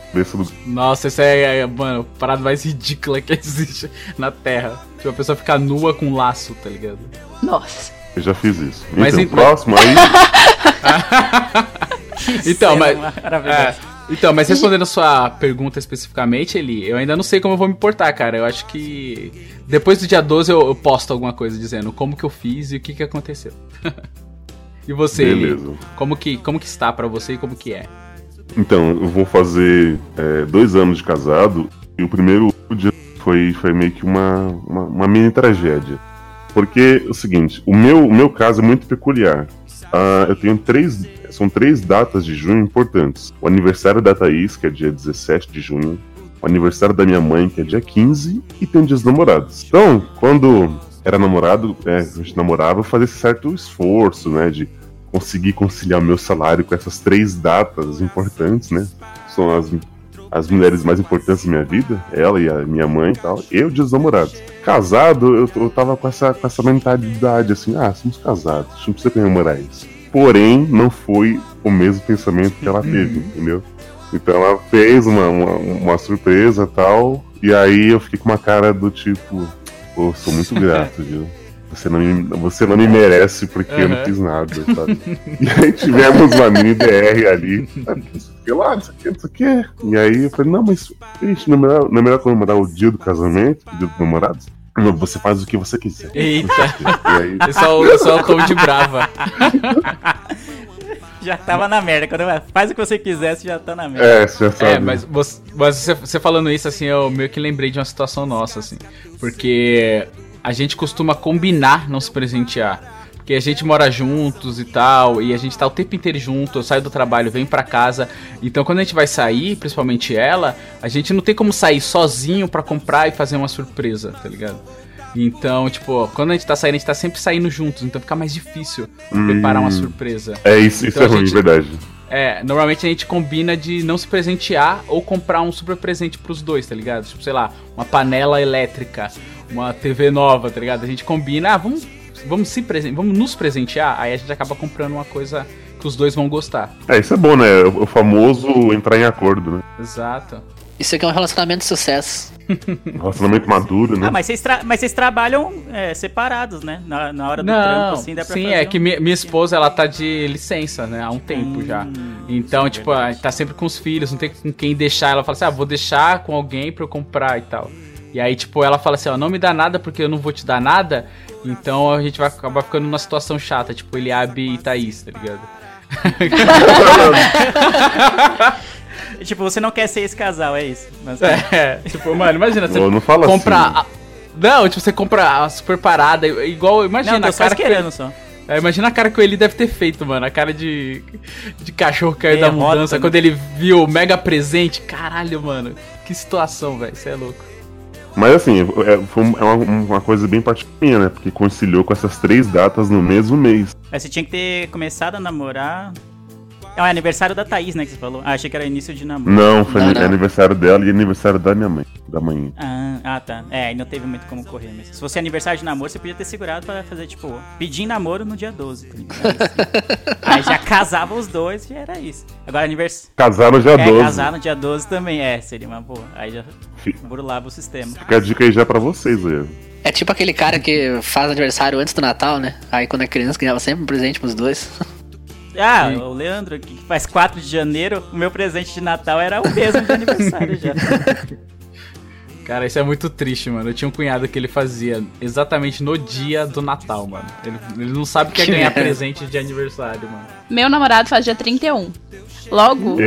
Nossa, essa é, é, mano, a parada mais ridícula que existe na Terra. Tipo, a pessoa ficar nua com um laço, tá ligado? Nossa. Eu já fiz isso. Mas então, em- próximo aí. Então, cena mas. é, Então, mas respondendo a sua pergunta especificamente, Eli, eu ainda não sei como eu vou me portar, cara. Eu acho que depois do dia 12 eu, eu posto alguma coisa dizendo como que eu fiz e o que que aconteceu. e você, Eli? Beleza. Como que, como que está pra você e como que é? Então, eu vou fazer é, dois anos de casado e o primeiro dia foi, foi meio que uma, uma, uma mini tragédia. Porque é o seguinte, o meu, o meu caso é muito peculiar. Ah, eu tenho três. São três datas de junho importantes. O aniversário da Thaís, que é dia 17 de junho. O aniversário da minha mãe, que é dia 15. E tem o dia dos namorados. Então, quando era namorado, é, a gente namorava, fazia esse certo esforço, né? De conseguir conciliar meu salário com essas três datas importantes, né? São as, as mulheres mais importantes da minha vida, ela e a minha mãe e tal, e dia dos namorados. Casado, eu, eu tava com essa, com essa mentalidade assim, ah, somos casados, a gente não precisa comemorar isso. Porém, não foi o mesmo pensamento que ela teve, entendeu? Então ela fez uma, uma, uma surpresa e tal, e aí eu fiquei com uma cara do tipo, pô, sou muito grato, viu? Você não, me, você não me merece porque eu não fiz nada, sabe? E aí tivemos uma mini DR ali. sabe? Não sei o que lá, não sei o que, não sei o que. E aí eu falei, não, mas gente, não é melhor, não é melhor comemorar o dia do casamento, o dia dos namorados? Não, você faz o que você quiser. Eita. E aí, é esse é o tom de brava. Já tava na merda. Quando eu- faz o que você quiser, você já tá na merda. é, você já sabe. É, mas você, mas você, você falando isso, assim, eu meio que lembrei de uma situação nossa, assim. Porque a gente costuma combinar não se presentear. Porque a gente mora juntos e tal, e a gente tá o tempo inteiro junto, eu saio do trabalho, venho pra casa. Então quando a gente vai sair, principalmente ela, a gente não tem como sair sozinho pra comprar e fazer uma surpresa, tá ligado? Então, tipo, quando a gente tá saindo, a gente tá sempre saindo juntos, então fica mais difícil Hum. preparar uma surpresa. É isso, isso Então é a ruim, gente- verdade. É, normalmente a gente combina de não se presentear ou comprar um super presente pros dois, tá ligado? Tipo, sei lá, uma panela elétrica, uma TV nova, tá ligado? A gente combina, ah, vamos, vamos, se presen vamos nos presentear, aí a gente acaba comprando uma coisa que os dois vão gostar. É, isso é bom, né? O famoso entrar em acordo, né? Exato. Isso aqui é um relacionamento de sucesso. Relacionamento maduro, né? Ah, mas vocês, mas vocês trabalham é, separados, né? Na, na hora do trampo, Não, assim, dá pra sim, fazer é um- que minha, minha esposa, ela tá de licença, né, há um tempo Hum, já. Então, tipo, a gente tá sempre com os filhos, não tem com quem deixar. Ela fala assim, ah, vou deixar com alguém pra eu comprar e tal. E aí, tipo, ela fala assim, ó, não me dá nada porque eu não vou te dar nada. Então a gente vai acabar ficando numa situação chata, tipo, Eliabe e Thaís, tá ligado? Tipo, você não quer ser esse casal, é isso. Mas, É, tipo, mano, imagina, você Não, não fala compra... assim. a- Não, tipo, você compra a super parada, igual, imagina Não, a tô só cara que... querendo só. É, imagina a cara que ele deve ter feito, mano. A cara de, de cachorro que caiu da Derrota, mudança. né? Quando ele viu o mega presente. Caralho, mano. Que situação, velho. Você é louco. Mas assim, é, foi é uma, uma coisa bem particular né? Porque conciliou com essas três datas no mesmo mês. Mas você tinha que ter começado a namorar. É o aniversário da Thaís, né? Que você falou. Ah, achei que era início de namoro. Não, foi Não, não. aniversário dela e aniversário da minha mãe. Da manhã. Ah, ah, tá. É, aí não teve muito como correr mesmo. Se fosse aniversário de namoro, você podia ter segurado pra fazer, tipo, pedir em namoro no dia 12, tá? Assim. aí já casava os dois e era isso. Agora aniversário. Casar no dia É, 12. casar no dia 12 também é, seria uma boa. Aí já burlava o sistema. Fica a dica aí já pra vocês, aí. É tipo aquele cara que faz aniversário antes do Natal, né? Aí quando é criança ganhava sempre um presente pros dois. Ah, Sim. o Leandro, que faz 4 de janeiro, o meu presente de Natal era o mesmo de aniversário já. Cara, isso é muito triste, mano. Eu tinha um cunhado que ele fazia exatamente no dia do Natal, mano. Ele, ele não sabe o que é ganhar presente de aniversário, mano. Meu namorado faz dia 31. Logo,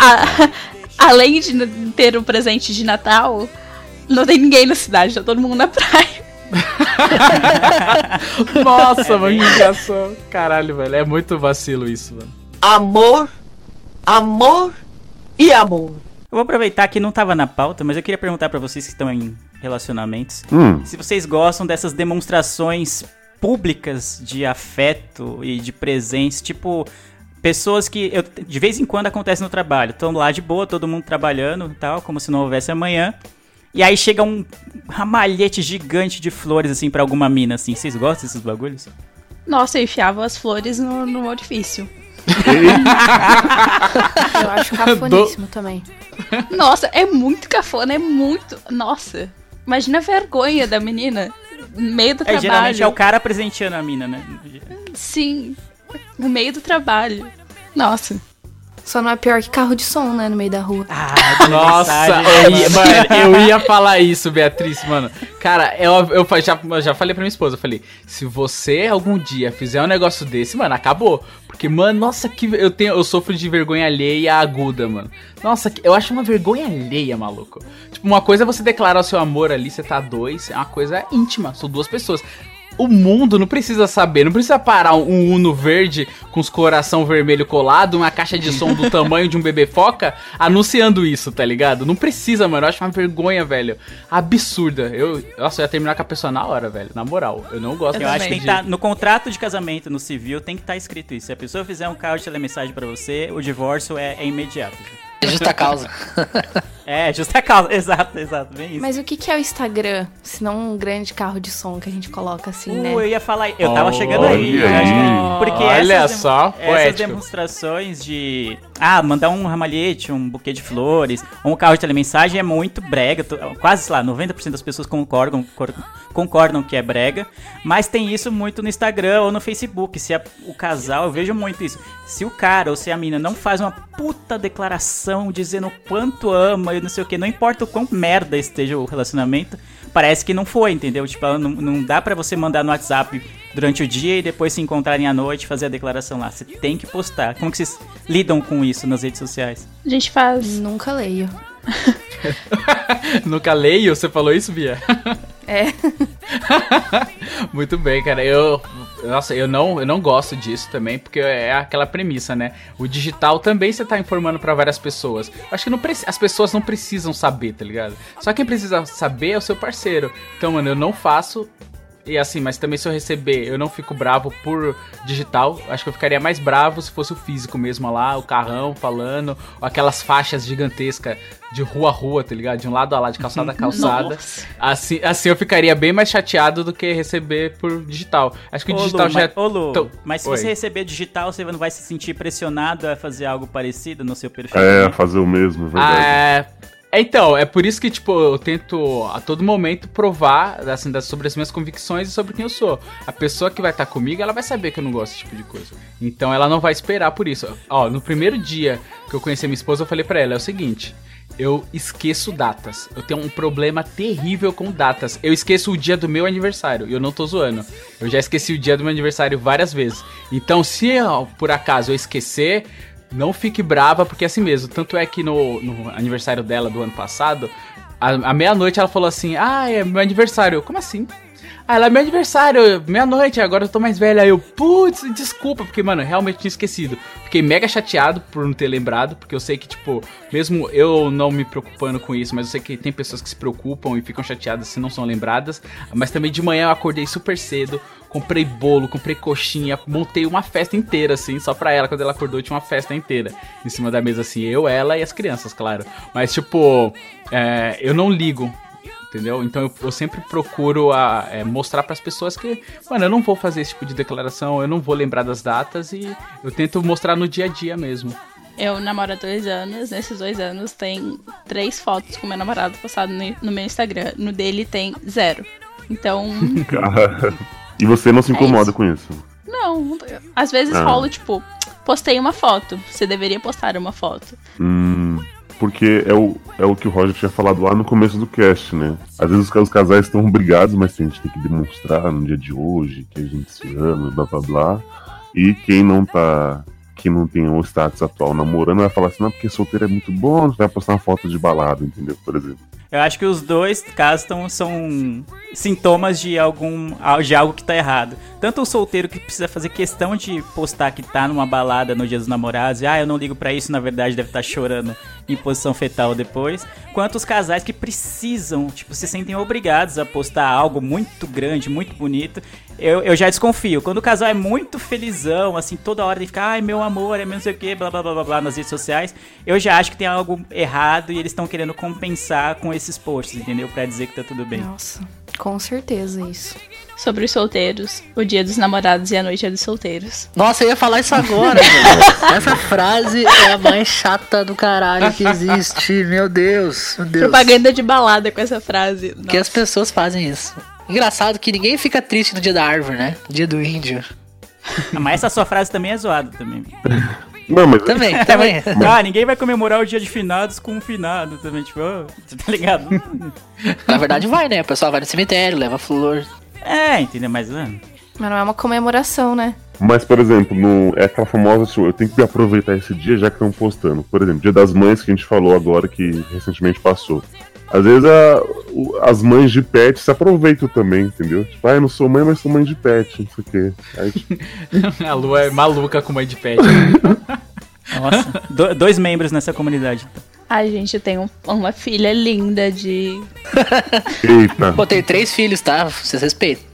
a- além de ter um presente de Natal, não tem ninguém na cidade, tá todo mundo na praia. Nossa, mano, que engraçado. Caralho, velho. É muito vacilo isso, mano. Amor, amor e amor. Eu vou aproveitar que não tava na pauta, mas eu queria perguntar pra vocês que estão em relacionamentos, Hum. se vocês gostam dessas demonstrações públicas de afeto e de presentes, tipo pessoas que eu, de vez em quando acontece no trabalho, estão lá de boa, todo mundo trabalhando e tal, como se não houvesse amanhã. E aí chega um ramalhete gigante de flores assim pra alguma mina assim. Vocês gostam desses bagulhos? Nossa, eu enfiava as flores no, no orifício. Eu acho cafoníssimo também. Nossa, é muito cafona, é muito. Nossa, imagina a vergonha da menina no meio do É, geralmente é o trabalho. cara presenteando a mina, né? Sim, no meio do trabalho. Nossa. Só não é pior que carro de som, né? No meio da rua. Ah, Nossa, eu ia, mano, eu ia falar isso, Beatriz, mano. Cara, eu, eu já, eu já falei pra minha esposa, eu falei, se você algum dia fizer um negócio desse, mano, acabou. Porque, mano, nossa, que eu tenho, eu sofro de vergonha alheia aguda, mano. Nossa, eu acho uma vergonha alheia, maluco. Tipo, uma coisa é você declarar o seu amor ali, você tá dois, é uma coisa íntima, são duas pessoas. O mundo não precisa saber, não precisa parar um Uno verde com os coração vermelho colado, uma caixa de som do tamanho de um bebê foca, anunciando isso, tá ligado? Não precisa, mano. Eu acho uma vergonha, velho. Absurda. Eu, nossa, eu ia terminar com a pessoa na hora, velho. Na moral. Eu não gosto Eu acho que tem que estar no contrato de casamento, no civil, tem que estar escrito isso. Se a pessoa fizer um carro de telemensagem pra você, o divórcio é, é imediato. É justa causa. É, justa causa. Exato, exato. Bem isso. Mas o que, que é o Instagram? Se não um grande carro de som que a gente coloca assim, né? Uh, eu ia falar, eu tava Olha chegando aí. Porque Olha essas, só, essas poético. demonstrações de ah, mandar um ramalhete, um buquê de flores, ou um carro de telemensagem é muito brega. Quase, sei lá, 90% das pessoas concordam, cor- concordam que é brega. Mas tem isso muito no Instagram ou no Facebook. Se a- o casal, eu vejo muito isso. Se o cara ou se a mina não faz uma puta declaração dizendo o quanto ama e não sei o que, não importa o quão merda esteja o relacionamento, parece que não foi, entendeu? Tipo, não, não dá pra você mandar no WhatsApp durante o dia e depois se encontrarem à noite e fazer a declaração lá. Você tem que postar. Como que vocês lidam com isso nas redes sociais? A gente faz. Nunca leio. Nunca leio? Você falou isso, Bia? É. Muito bem, cara. Eu, nossa, eu não, eu não gosto disso também, porque é aquela premissa, né? O digital também você tá informando pra várias pessoas. Acho que não as pessoas não precisam saber, tá ligado? Só quem precisa saber é o seu parceiro. Então, mano, eu não faço. E assim, mas também se eu receber, eu não fico bravo por digital. Acho que eu ficaria mais bravo se fosse o físico mesmo lá, o carrão falando, ou aquelas faixas gigantescas de rua a rua, tá ligado? De um lado a lado, de calçada a calçada. Nossa. Assim, assim eu ficaria bem mais chateado do que receber por digital. Acho que o Ô, digital Lu, já mas, ô, Lu, tão- mas se Oi. você receber digital, você não vai se sentir pressionado a fazer algo parecido no seu perfil? É, fazer o mesmo, é verdade. Ah, é... é, Então, é por isso que, tipo, eu tento a todo momento provar assim, sobre as minhas convicções e sobre quem eu sou. A pessoa que vai estar comigo, ela vai saber que eu não gosto desse tipo de coisa. Então ela não vai esperar por isso. Ó, no primeiro dia que eu conheci minha esposa, eu falei pra ela, é o seguinte. Eu esqueço datas. Eu tenho um problema terrível com datas. Eu esqueço o dia do meu aniversário. E eu não tô zoando. Eu já esqueci o dia do meu aniversário várias vezes. Então, se por acaso eu esquecer, não fique brava, porque é assim mesmo. Tanto é que no, no aniversário dela do ano passado, à, meia-noite ela falou assim: Ah, é meu aniversário. Como assim? Ah, ela é meu aniversário, meia-noite, agora eu tô mais velha. Aí eu, putz, desculpa, porque, mano, realmente tinha esquecido. Fiquei mega chateado por não ter lembrado, porque eu sei que, tipo, mesmo eu não me preocupando com isso, mas eu sei que tem pessoas que se preocupam e ficam chateadas se não são lembradas. Mas também de manhã eu acordei super cedo, comprei bolo, comprei coxinha, montei uma festa inteira, assim, só pra ela. Quando ela acordou, tinha uma festa inteira em cima da mesa, assim, eu, ela e as crianças, claro. Mas, tipo, é, eu não ligo Entendeu? Então eu, eu sempre procuro a, é, mostrar para as pessoas que, mano, eu não vou fazer esse tipo de declaração, eu não vou lembrar das datas e eu tento mostrar no dia a dia mesmo. Eu namoro há dois anos. Nesses dois anos tem três fotos com meu namorado postado no, no meu Instagram. No dele tem zero. Então, e você não se É incomoda isso. com isso? não. Às vezes Ah. rolo, tipo, postei uma foto. Você deveria postar uma foto. Hum, porque é o, é o que o Roger tinha falado lá no começo do cast, né? Às vezes os, casais estão brigados, mas a gente tem que demonstrar no dia de hoje que a gente se ama, blá blá blá. E quem não tá. Quem não tem o status atual namorando vai falar assim, não, porque solteiro é muito bom, vai postar uma foto de balada, entendeu? Por exemplo. Eu acho que os dois casos tão, são sintomas de algum de algo que tá errado. Tanto o solteiro que precisa fazer questão de postar que tá numa balada no dia dos namorados, e ah, eu não ligo pra isso, na verdade deve estar chorando em posição fetal depois, quanto os casais que precisam, tipo, se sentem obrigados a postar algo muito grande, muito bonito. Eu, eu já desconfio. Quando o casal é muito felizão, assim, toda hora ele fica, ai, meu amor, é meu não sei o que, blá blá blá blá blá nas redes sociais, eu já acho que tem algo errado e eles estão querendo compensar com esses posts, entendeu? Pra dizer que tá tudo bem. Nossa, com certeza isso. Sobre os solteiros, o dia dos namorados e a noite é dos solteiros. Nossa, eu ia falar isso agora, velho. Essa frase é a mais chata do caralho que existe. Meu Deus, meu Deus. Propaganda de balada com essa frase. Que as pessoas fazem isso. Engraçado que ninguém fica triste no dia da árvore, né? Dia do índio. Ah, Mas essa sua frase também é zoada também. Não, mas Também, também. Ah, ninguém vai comemorar o dia de finados com um finado também, tipo, você tá ligado? Na verdade vai, né? O pessoal vai no cemitério, leva flor. É, entendeu? Mas, ah, Mas não é uma comemoração, né? Mas, por exemplo, no, é aquela famosa, tipo, eu tenho que aproveitar esse dia já que estão postando. Por exemplo, Dia das Mães que a gente falou agora, que recentemente passou. Às vezes a- o- as mães de pet se aproveitam também, entendeu? Tipo, ah, eu não sou mãe, mas sou mãe de pet, não sei o quê. Aí, tipo, A Lu é maluca com mãe de pet. nossa, do- dois membros nessa comunidade. Ai, gente, eu tenho uma filha linda de. eita. Pô, tem três filhos, tá? Vocês respeitam.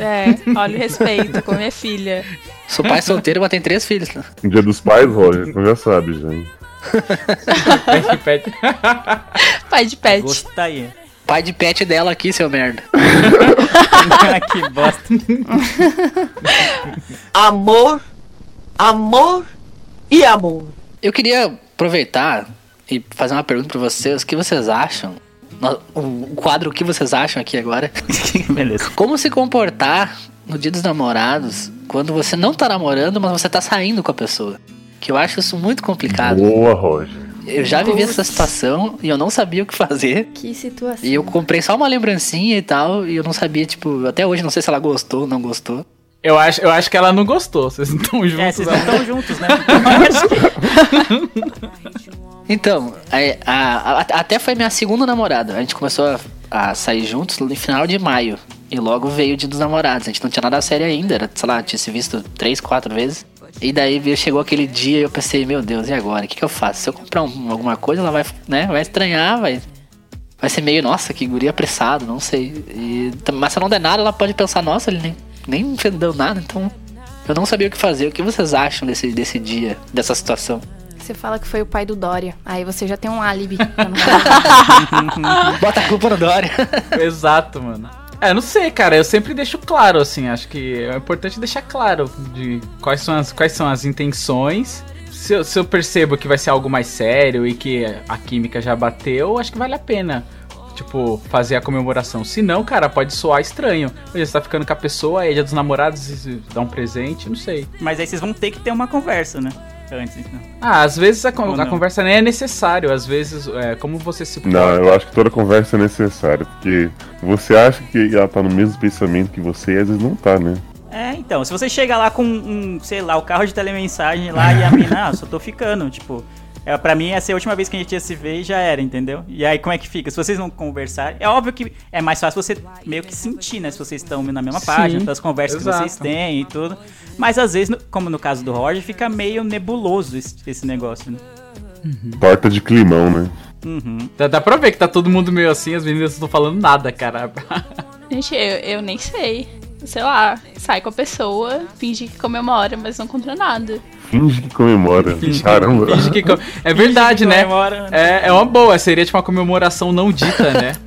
É, olha o respeito com minha filha. Sou pai solteiro, mas tem três filhos. Né? No Dia dos Pais, Roger, então já sabe, já. Pet de pet. Pai de pet. Pai de pet dela aqui, seu merda. que bosta. Amor, amor e amor. Eu queria aproveitar e fazer uma pergunta pra vocês. O que vocês acham? O quadro O que vocês acham aqui agora. Beleza. Como se comportar no dia dos namorados quando você não tá namorando, mas você tá saindo com a pessoa? Que eu acho isso muito complicado. Boa, Roger. Eu já vivi essa situação e eu não sabia o que fazer. Que situação. E eu comprei só uma lembrancinha e tal, e eu não sabia, tipo, até hoje não sei se ela gostou ou não gostou. Eu acho, eu acho que ela não gostou. Vocês não estão juntos. É, vocês não né? estão juntos, né? Então, aí, a- a- até foi minha segunda namorada. A gente começou a, a sair juntos no final de maio. E logo veio o dia dos namorados. A gente não tinha nada sério ainda, era, sei lá, tinha se visto três, quatro vezes. E daí veio- chegou aquele dia e eu pensei, meu Deus, e agora? O que, que eu faço? Se eu comprar um- alguma coisa, ela vai, né, vai estranhar, vai. Vai ser meio, nossa, que guri apressado, não sei. E, mas se não der nada, ela pode pensar, nossa, ele nem, nem deu nada, então. Eu não sabia o que fazer. O que vocês acham desse, desse dia, dessa situação? Você fala que foi o pai do Dória. Aí você já tem um álibi. pra não falar. Bota a culpa no Dória. Exato, mano. É, não sei, cara. Eu sempre deixo claro, assim. Acho que é importante deixar claro de quais são as, quais são as intenções. Se eu, se eu percebo que vai ser algo mais sério e que a química já bateu, acho que vale a pena. Tipo, fazer a comemoração. Se não, cara, pode soar estranho. Você tá ficando com a pessoa, aí é dia dos namorados, dá um presente, não sei. Mas aí vocês vão ter que ter uma conversa, né? Antes, então. Ah, às vezes a, con- a não? conversa nem é necessário. Às vezes, é, como você se Não, eu acho que toda conversa é necessária, porque você acha que ela tá no mesmo pensamento que você e às vezes não tá, né? É, então, se você chega lá com um, sei lá, o carro de telemensagem lá e a mina, ah, só tô ficando, tipo, é, pra mim essa é a última vez que a gente ia se ver e já era, entendeu? E aí como é que fica? Se vocês não conversarem, é óbvio que é mais fácil você meio que sentir, né? Se vocês estão na mesma Sim, página, das conversas que exato. vocês têm e tudo. Mas às vezes, como no caso do Roger, fica meio nebuloso esse, esse negócio, né? Torta de climão, né? Uhum. Dá, dá pra ver que tá todo mundo meio assim, as meninas não estão falando nada, cara. Gente, eu, eu nem sei. Sei lá, sai com a pessoa, finge que comemora, mas não contra nada. Finge que comemora. Caramba. Finge que co- É verdade, né? comemora, É, é uma boa, seria tipo uma comemoração não dita, né?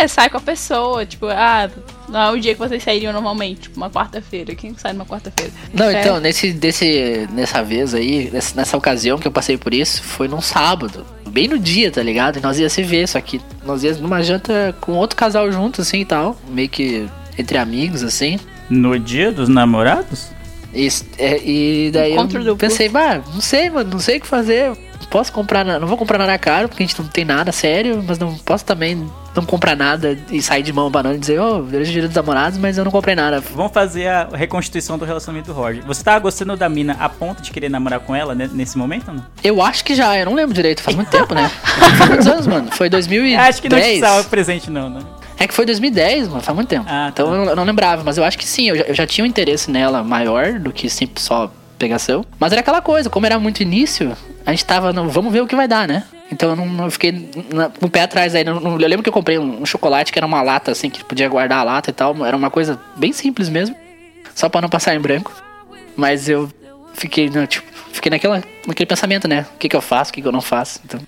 É, sai com a pessoa, tipo, ah, não é o dia que vocês sairiam normalmente, tipo, uma quarta-feira. Quem sai numa quarta-feira? Não, É. então, nesse, desse, nessa vez aí, nessa, nessa ocasião que eu passei por isso, foi num sábado. Bem no dia, tá ligado? E nós ia se ver, só que nós ia numa janta com outro casal junto, assim e tal. Meio que entre amigos, assim. No dia dos namorados? E, é, e daí Encontro eu pensei, bah, não sei, mano, não sei o que fazer. Posso comprar, na- não vou comprar nada caro, porque a gente não tem nada sério, mas não posso também não comprar nada e sair de mão banana e dizer, ô, oh, vejo dia dos namorados, mas eu não comprei nada. Vamos fazer a reconstituição do relacionamento do Roger. Você tava gostando da mina a ponto de querer namorar com ela né, nesse momento ou não? Eu acho que já, eu não lembro direito, faz muito tempo, né? Faz muitos anos, mano. Foi 2010. Acho que não precisava presente, não, né? É que foi 2010, mano, faz muito tempo. Ah, Então eu não, eu não lembrava, mas eu acho que sim, eu já, eu já tinha um interesse nela maior do que sempre só pegação. Mas era aquela coisa, como era muito início, a gente tava no vamos ver o que vai dar, né? Então eu não, não fiquei na- com o pé atrás aí. Não- não- eu lembro que eu comprei um, um chocolate que era uma lata, assim, que podia guardar a lata e tal. Era uma coisa bem simples mesmo. Só pra não passar em branco. Mas eu fiquei, né, tipo, fiquei naquela, naquele pensamento, né? O que, que eu faço, o que, que eu não faço. Então.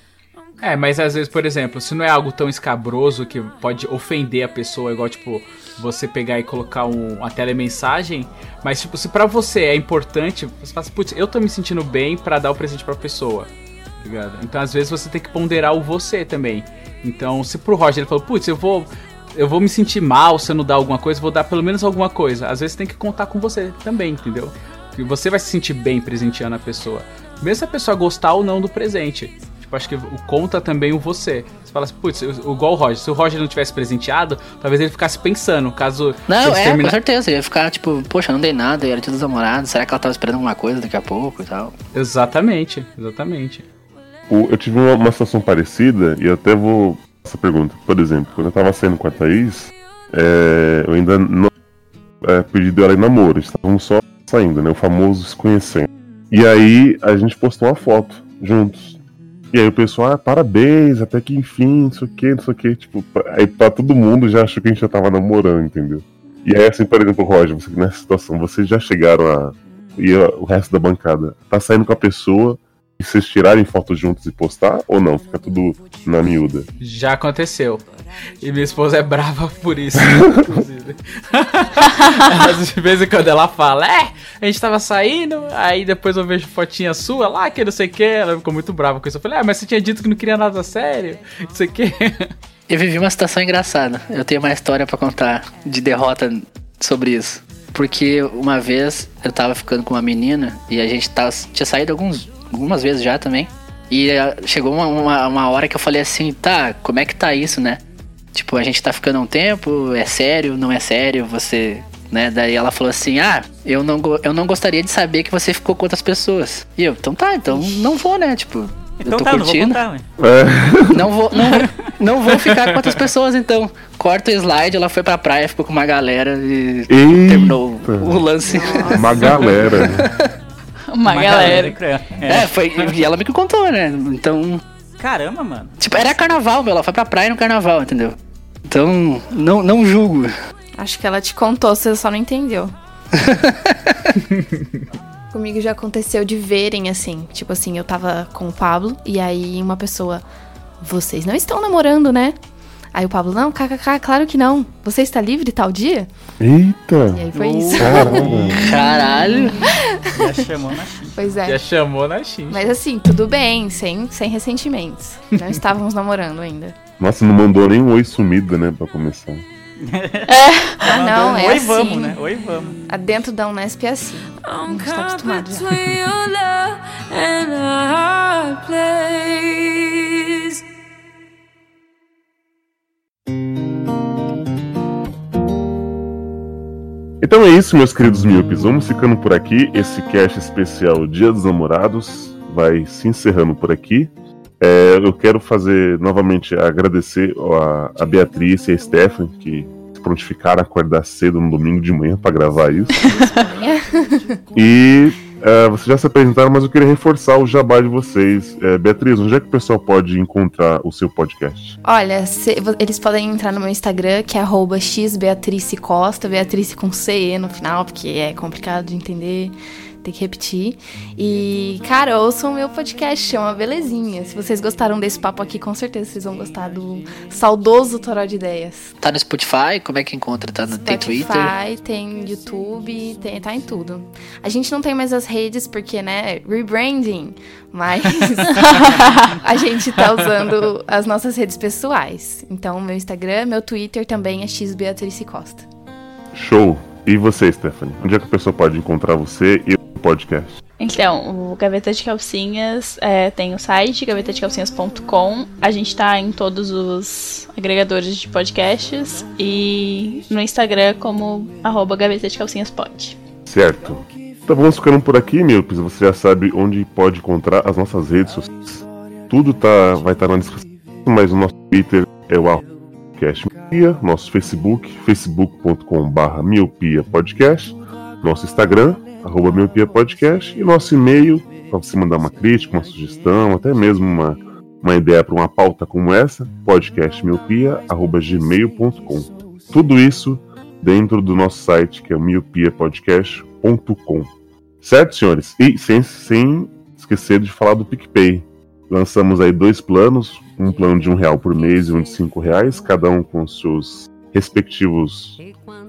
É, mas às vezes, por exemplo, se não é algo tão escabroso que pode ofender a pessoa, igual, tipo, você pegar e colocar um, uma telemensagem, mas, tipo, se pra você é importante, você fala assim, putz, eu tô me sentindo bem pra dar o presente pra pessoa, tá ligado? Então, às vezes, você tem que ponderar o você também. Então, se pro Roger ele falou, putz, eu vou... Eu vou me sentir mal se eu não dar alguma coisa, vou dar pelo menos alguma coisa. Às vezes tem que contar com você também, entendeu? Que você vai se sentir bem presenteando a pessoa. mesmo se a pessoa gostar ou não do presente. Tipo, acho que o conta também o você. Você fala assim, putz, o- igual o Roger. Se o Roger não tivesse presenteado, talvez ele ficasse pensando, caso. Não, é, termina- com certeza. Eu ia ficar tipo, poxa, não dei nada, era dia dos namorados. Será que ela tava esperando alguma coisa daqui a pouco e tal? Exatamente, exatamente. O- eu tive uma, uma situação parecida e eu até vou. Essa pergunta. Por exemplo, quando eu tava saindo com a Thaís, é, eu ainda não é, pedi ela em namoro, estávamos só saindo, né? O famoso se conhecendo. E aí a gente postou uma foto juntos. E aí o pessoal, ah, parabéns, até que enfim, não sei o que, não sei o que. Tipo, aí pra todo mundo já achou que a gente já tava namorando, entendeu? E aí, assim, por exemplo, Roger, você, nessa situação, vocês já chegaram a. E o resto da bancada tá saindo com a pessoa e vocês tirarem fotos juntos e postar? Ou não? Fica tudo na miúda. Já aconteceu. E minha esposa é brava por isso, inclusive. Mas de vez em quando ela fala, é, a gente tava saindo, aí depois eu vejo fotinha sua lá, que não sei o que, ela ficou muito brava com isso. Eu falei, ah, mas você tinha dito que não queria nada sério, não sei o que. Eu vivi uma situação engraçada. Eu tenho uma história pra contar de derrota sobre isso. Porque uma vez eu tava ficando com uma menina e a gente tava, tinha saído alguns, algumas vezes já também. E eh, chegou uma, uma, uma hora que eu falei assim, tá, como é que tá isso, né? Tipo, a gente tá ficando um tempo, é sério, não é sério, você. Né? Daí ela falou assim: Ah, eu não, eu não gostaria de saber que você ficou com outras pessoas. E eu, então tá, então não vou, né? Tipo, Então eu tô tá, não vou curtindo. contar, ué. Não vou, não, vou, não vou ficar com outras pessoas, então. Corta o slide, ela foi pra praia, ficou com uma galera e Eita. terminou o lance. Uma galera. Uma, galera. cruel. É, foi. E ela me contou, né? Então. Caramba, mano. Tipo, era carnaval, meu. Ela foi pra praia no carnaval, entendeu? Então, não, não julgo. Acho que ela te contou, você só não entendeu. Comigo já aconteceu de verem assim, tipo assim, eu tava com o Pablo e aí uma pessoa, vocês não estão namorando, né? Aí o Pablo, não, kkk, claro que não. Você está livre tal dia? Eita! E aí foi isso. Caramba! Caralho! Já chamou na China. Pois é. Já chamou na X. Mas assim, tudo bem, sem, sem ressentimentos. Não estávamos namorando ainda. Nossa, não mandou nem um oi sumida, né? Pra começar. Ah, não, é Oi, assim. vamos, né? Oi, vamos. Dentro da Unesp é assim. A gente tá acostumado já. Então é isso, meus queridos míopes. Vamos ficando por aqui. Esse cast especial Dia dos Namorados vai se encerrando por aqui. É, eu quero fazer novamente agradecer a, a Beatriz e a Stephanie que se prontificaram a acordar cedo no domingo de manhã para gravar isso. E é, vocês já se apresentaram, mas eu queria reforçar o jabá de vocês. É, Beatriz, onde é que o pessoal pode encontrar o seu podcast? Olha, se- eles podem entrar no meu Instagram, que é arroba xbeatrice Costa, Beatrice com CE no final, porque é complicado de entender, tem que repetir. E, cara, ouçam o meu podcast, é uma belezinha. Se vocês gostaram desse papo aqui, com certeza vocês vão gostar do saudoso Toró de Ideias. Tá no Spotify? Como é que encontra? Tá no, tem Twitter? Spotify, tem YouTube, tem, tá em tudo. A gente não tem mais as redes porque, né, rebranding, mas a gente tá usando as nossas redes pessoais. Então, meu Instagram, meu Twitter também é xbeatrice Costa. Show! E você, Stephanie? Onde é que a pessoa pode encontrar você e podcast? Então, o Gaveta de Calcinhas é, tem o site gavetadecalcinhas.com. A gente tá em todos os agregadores de podcasts e no Instagram como arroba Gaveta de Calcinhas Pod. Certo. Então vamos ficando por aqui, Milpes. Você já sabe onde pode encontrar as nossas redes sociais. Tudo tá, vai estar na descrição, mas o nosso Twitter é o podcast miopia, nosso Facebook, facebook.com.br miopia podcast, nosso Instagram, arroba miopia podcast, e nosso e-mail, para você mandar uma crítica, uma sugestão, até mesmo uma, uma ideia para uma pauta como essa, podcastmiopia.gmail.com. Tudo isso dentro do nosso site, que é o miopiapodcast.com. Certo, senhores? E sem, sem esquecer de falar do PicPay. Lançamos aí dois planos, um plano de um real por mês e um de cinco reais, cada um com seus respectivos.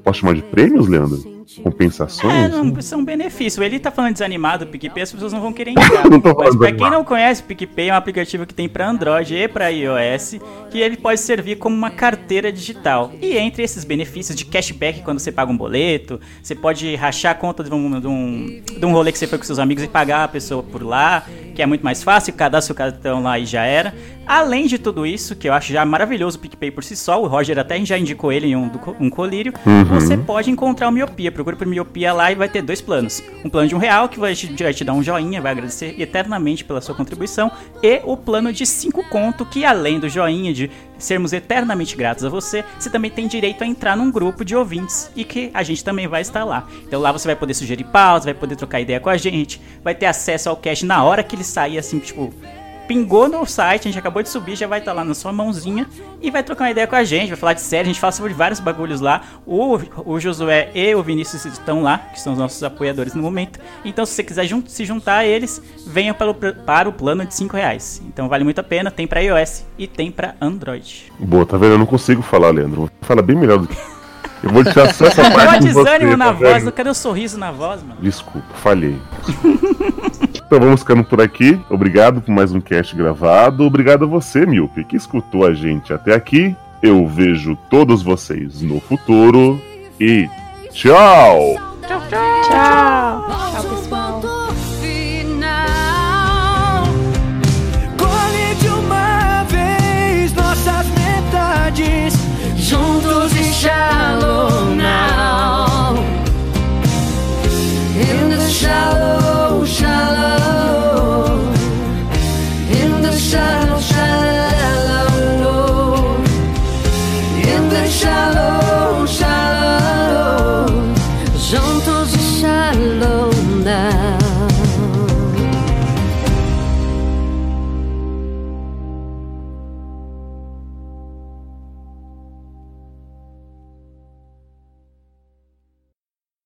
Posso chamar de prêmios, Leandro? Compensações? É, não, são benefícios. Ele tá falando desanimado do PicPay, as pessoas não vão querer entrar. Não tô Mas pra quem não conhece, o PicPay é um aplicativo que tem pra Android e pra iOS, que ele pode servir como uma carteira digital. E entre esses benefícios de cashback quando você paga um boleto, você pode rachar a conta de um, de um, de um rolê que você foi com seus amigos e pagar a pessoa por lá, que é muito mais fácil, cadastra o cartão lá e já era. Além de tudo isso, que eu acho já maravilhoso o PicPay por si só, o Roger até já indicou ele em um, um colírio, Uhum. você pode encontrar o Miopia. Procure por Miopia lá e vai ter dois planos. Um plano de um real, que vai te, vai te dar um joinha, vai agradecer eternamente pela sua contribuição, e o plano de cinco conto, que além do joinha, de sermos eternamente gratos a você, você também tem direito a entrar num grupo de ouvintes e que a gente também vai estar lá. Então lá você vai poder sugerir pausas, vai poder trocar ideia com a gente, vai ter acesso ao cast na hora que ele sair, assim, tipo, pingou no site, a gente acabou de subir, já vai estar lá na sua mãozinha e vai trocar uma ideia com a gente, vai falar de série, a gente fala sobre vários bagulhos lá. O, o Josué e o Vinícius estão lá, que são os nossos apoiadores no momento. Então, se você quiser jun- se juntar a eles, venha para o, para o plano de 5 reais. Então, vale muito a pena, tem para iOS e tem para Android. Boa, tá vendo? Eu não consigo falar, Leandro. Fala bem melhor do que. Eu vou tirar só essa parte o de você, desânimo na tá voz, cadê o sorriso na voz, mano? Desculpa, falhei. então vamos ficando por aqui. Obrigado por mais um cast gravado. Obrigado a você, Miope, que escutou a gente até aqui. Eu vejo todos vocês no futuro e tchau! Tchau, tchau. Tchau, pessoal. final. Colhe de uma vez nossas metades, juntos e shallow now.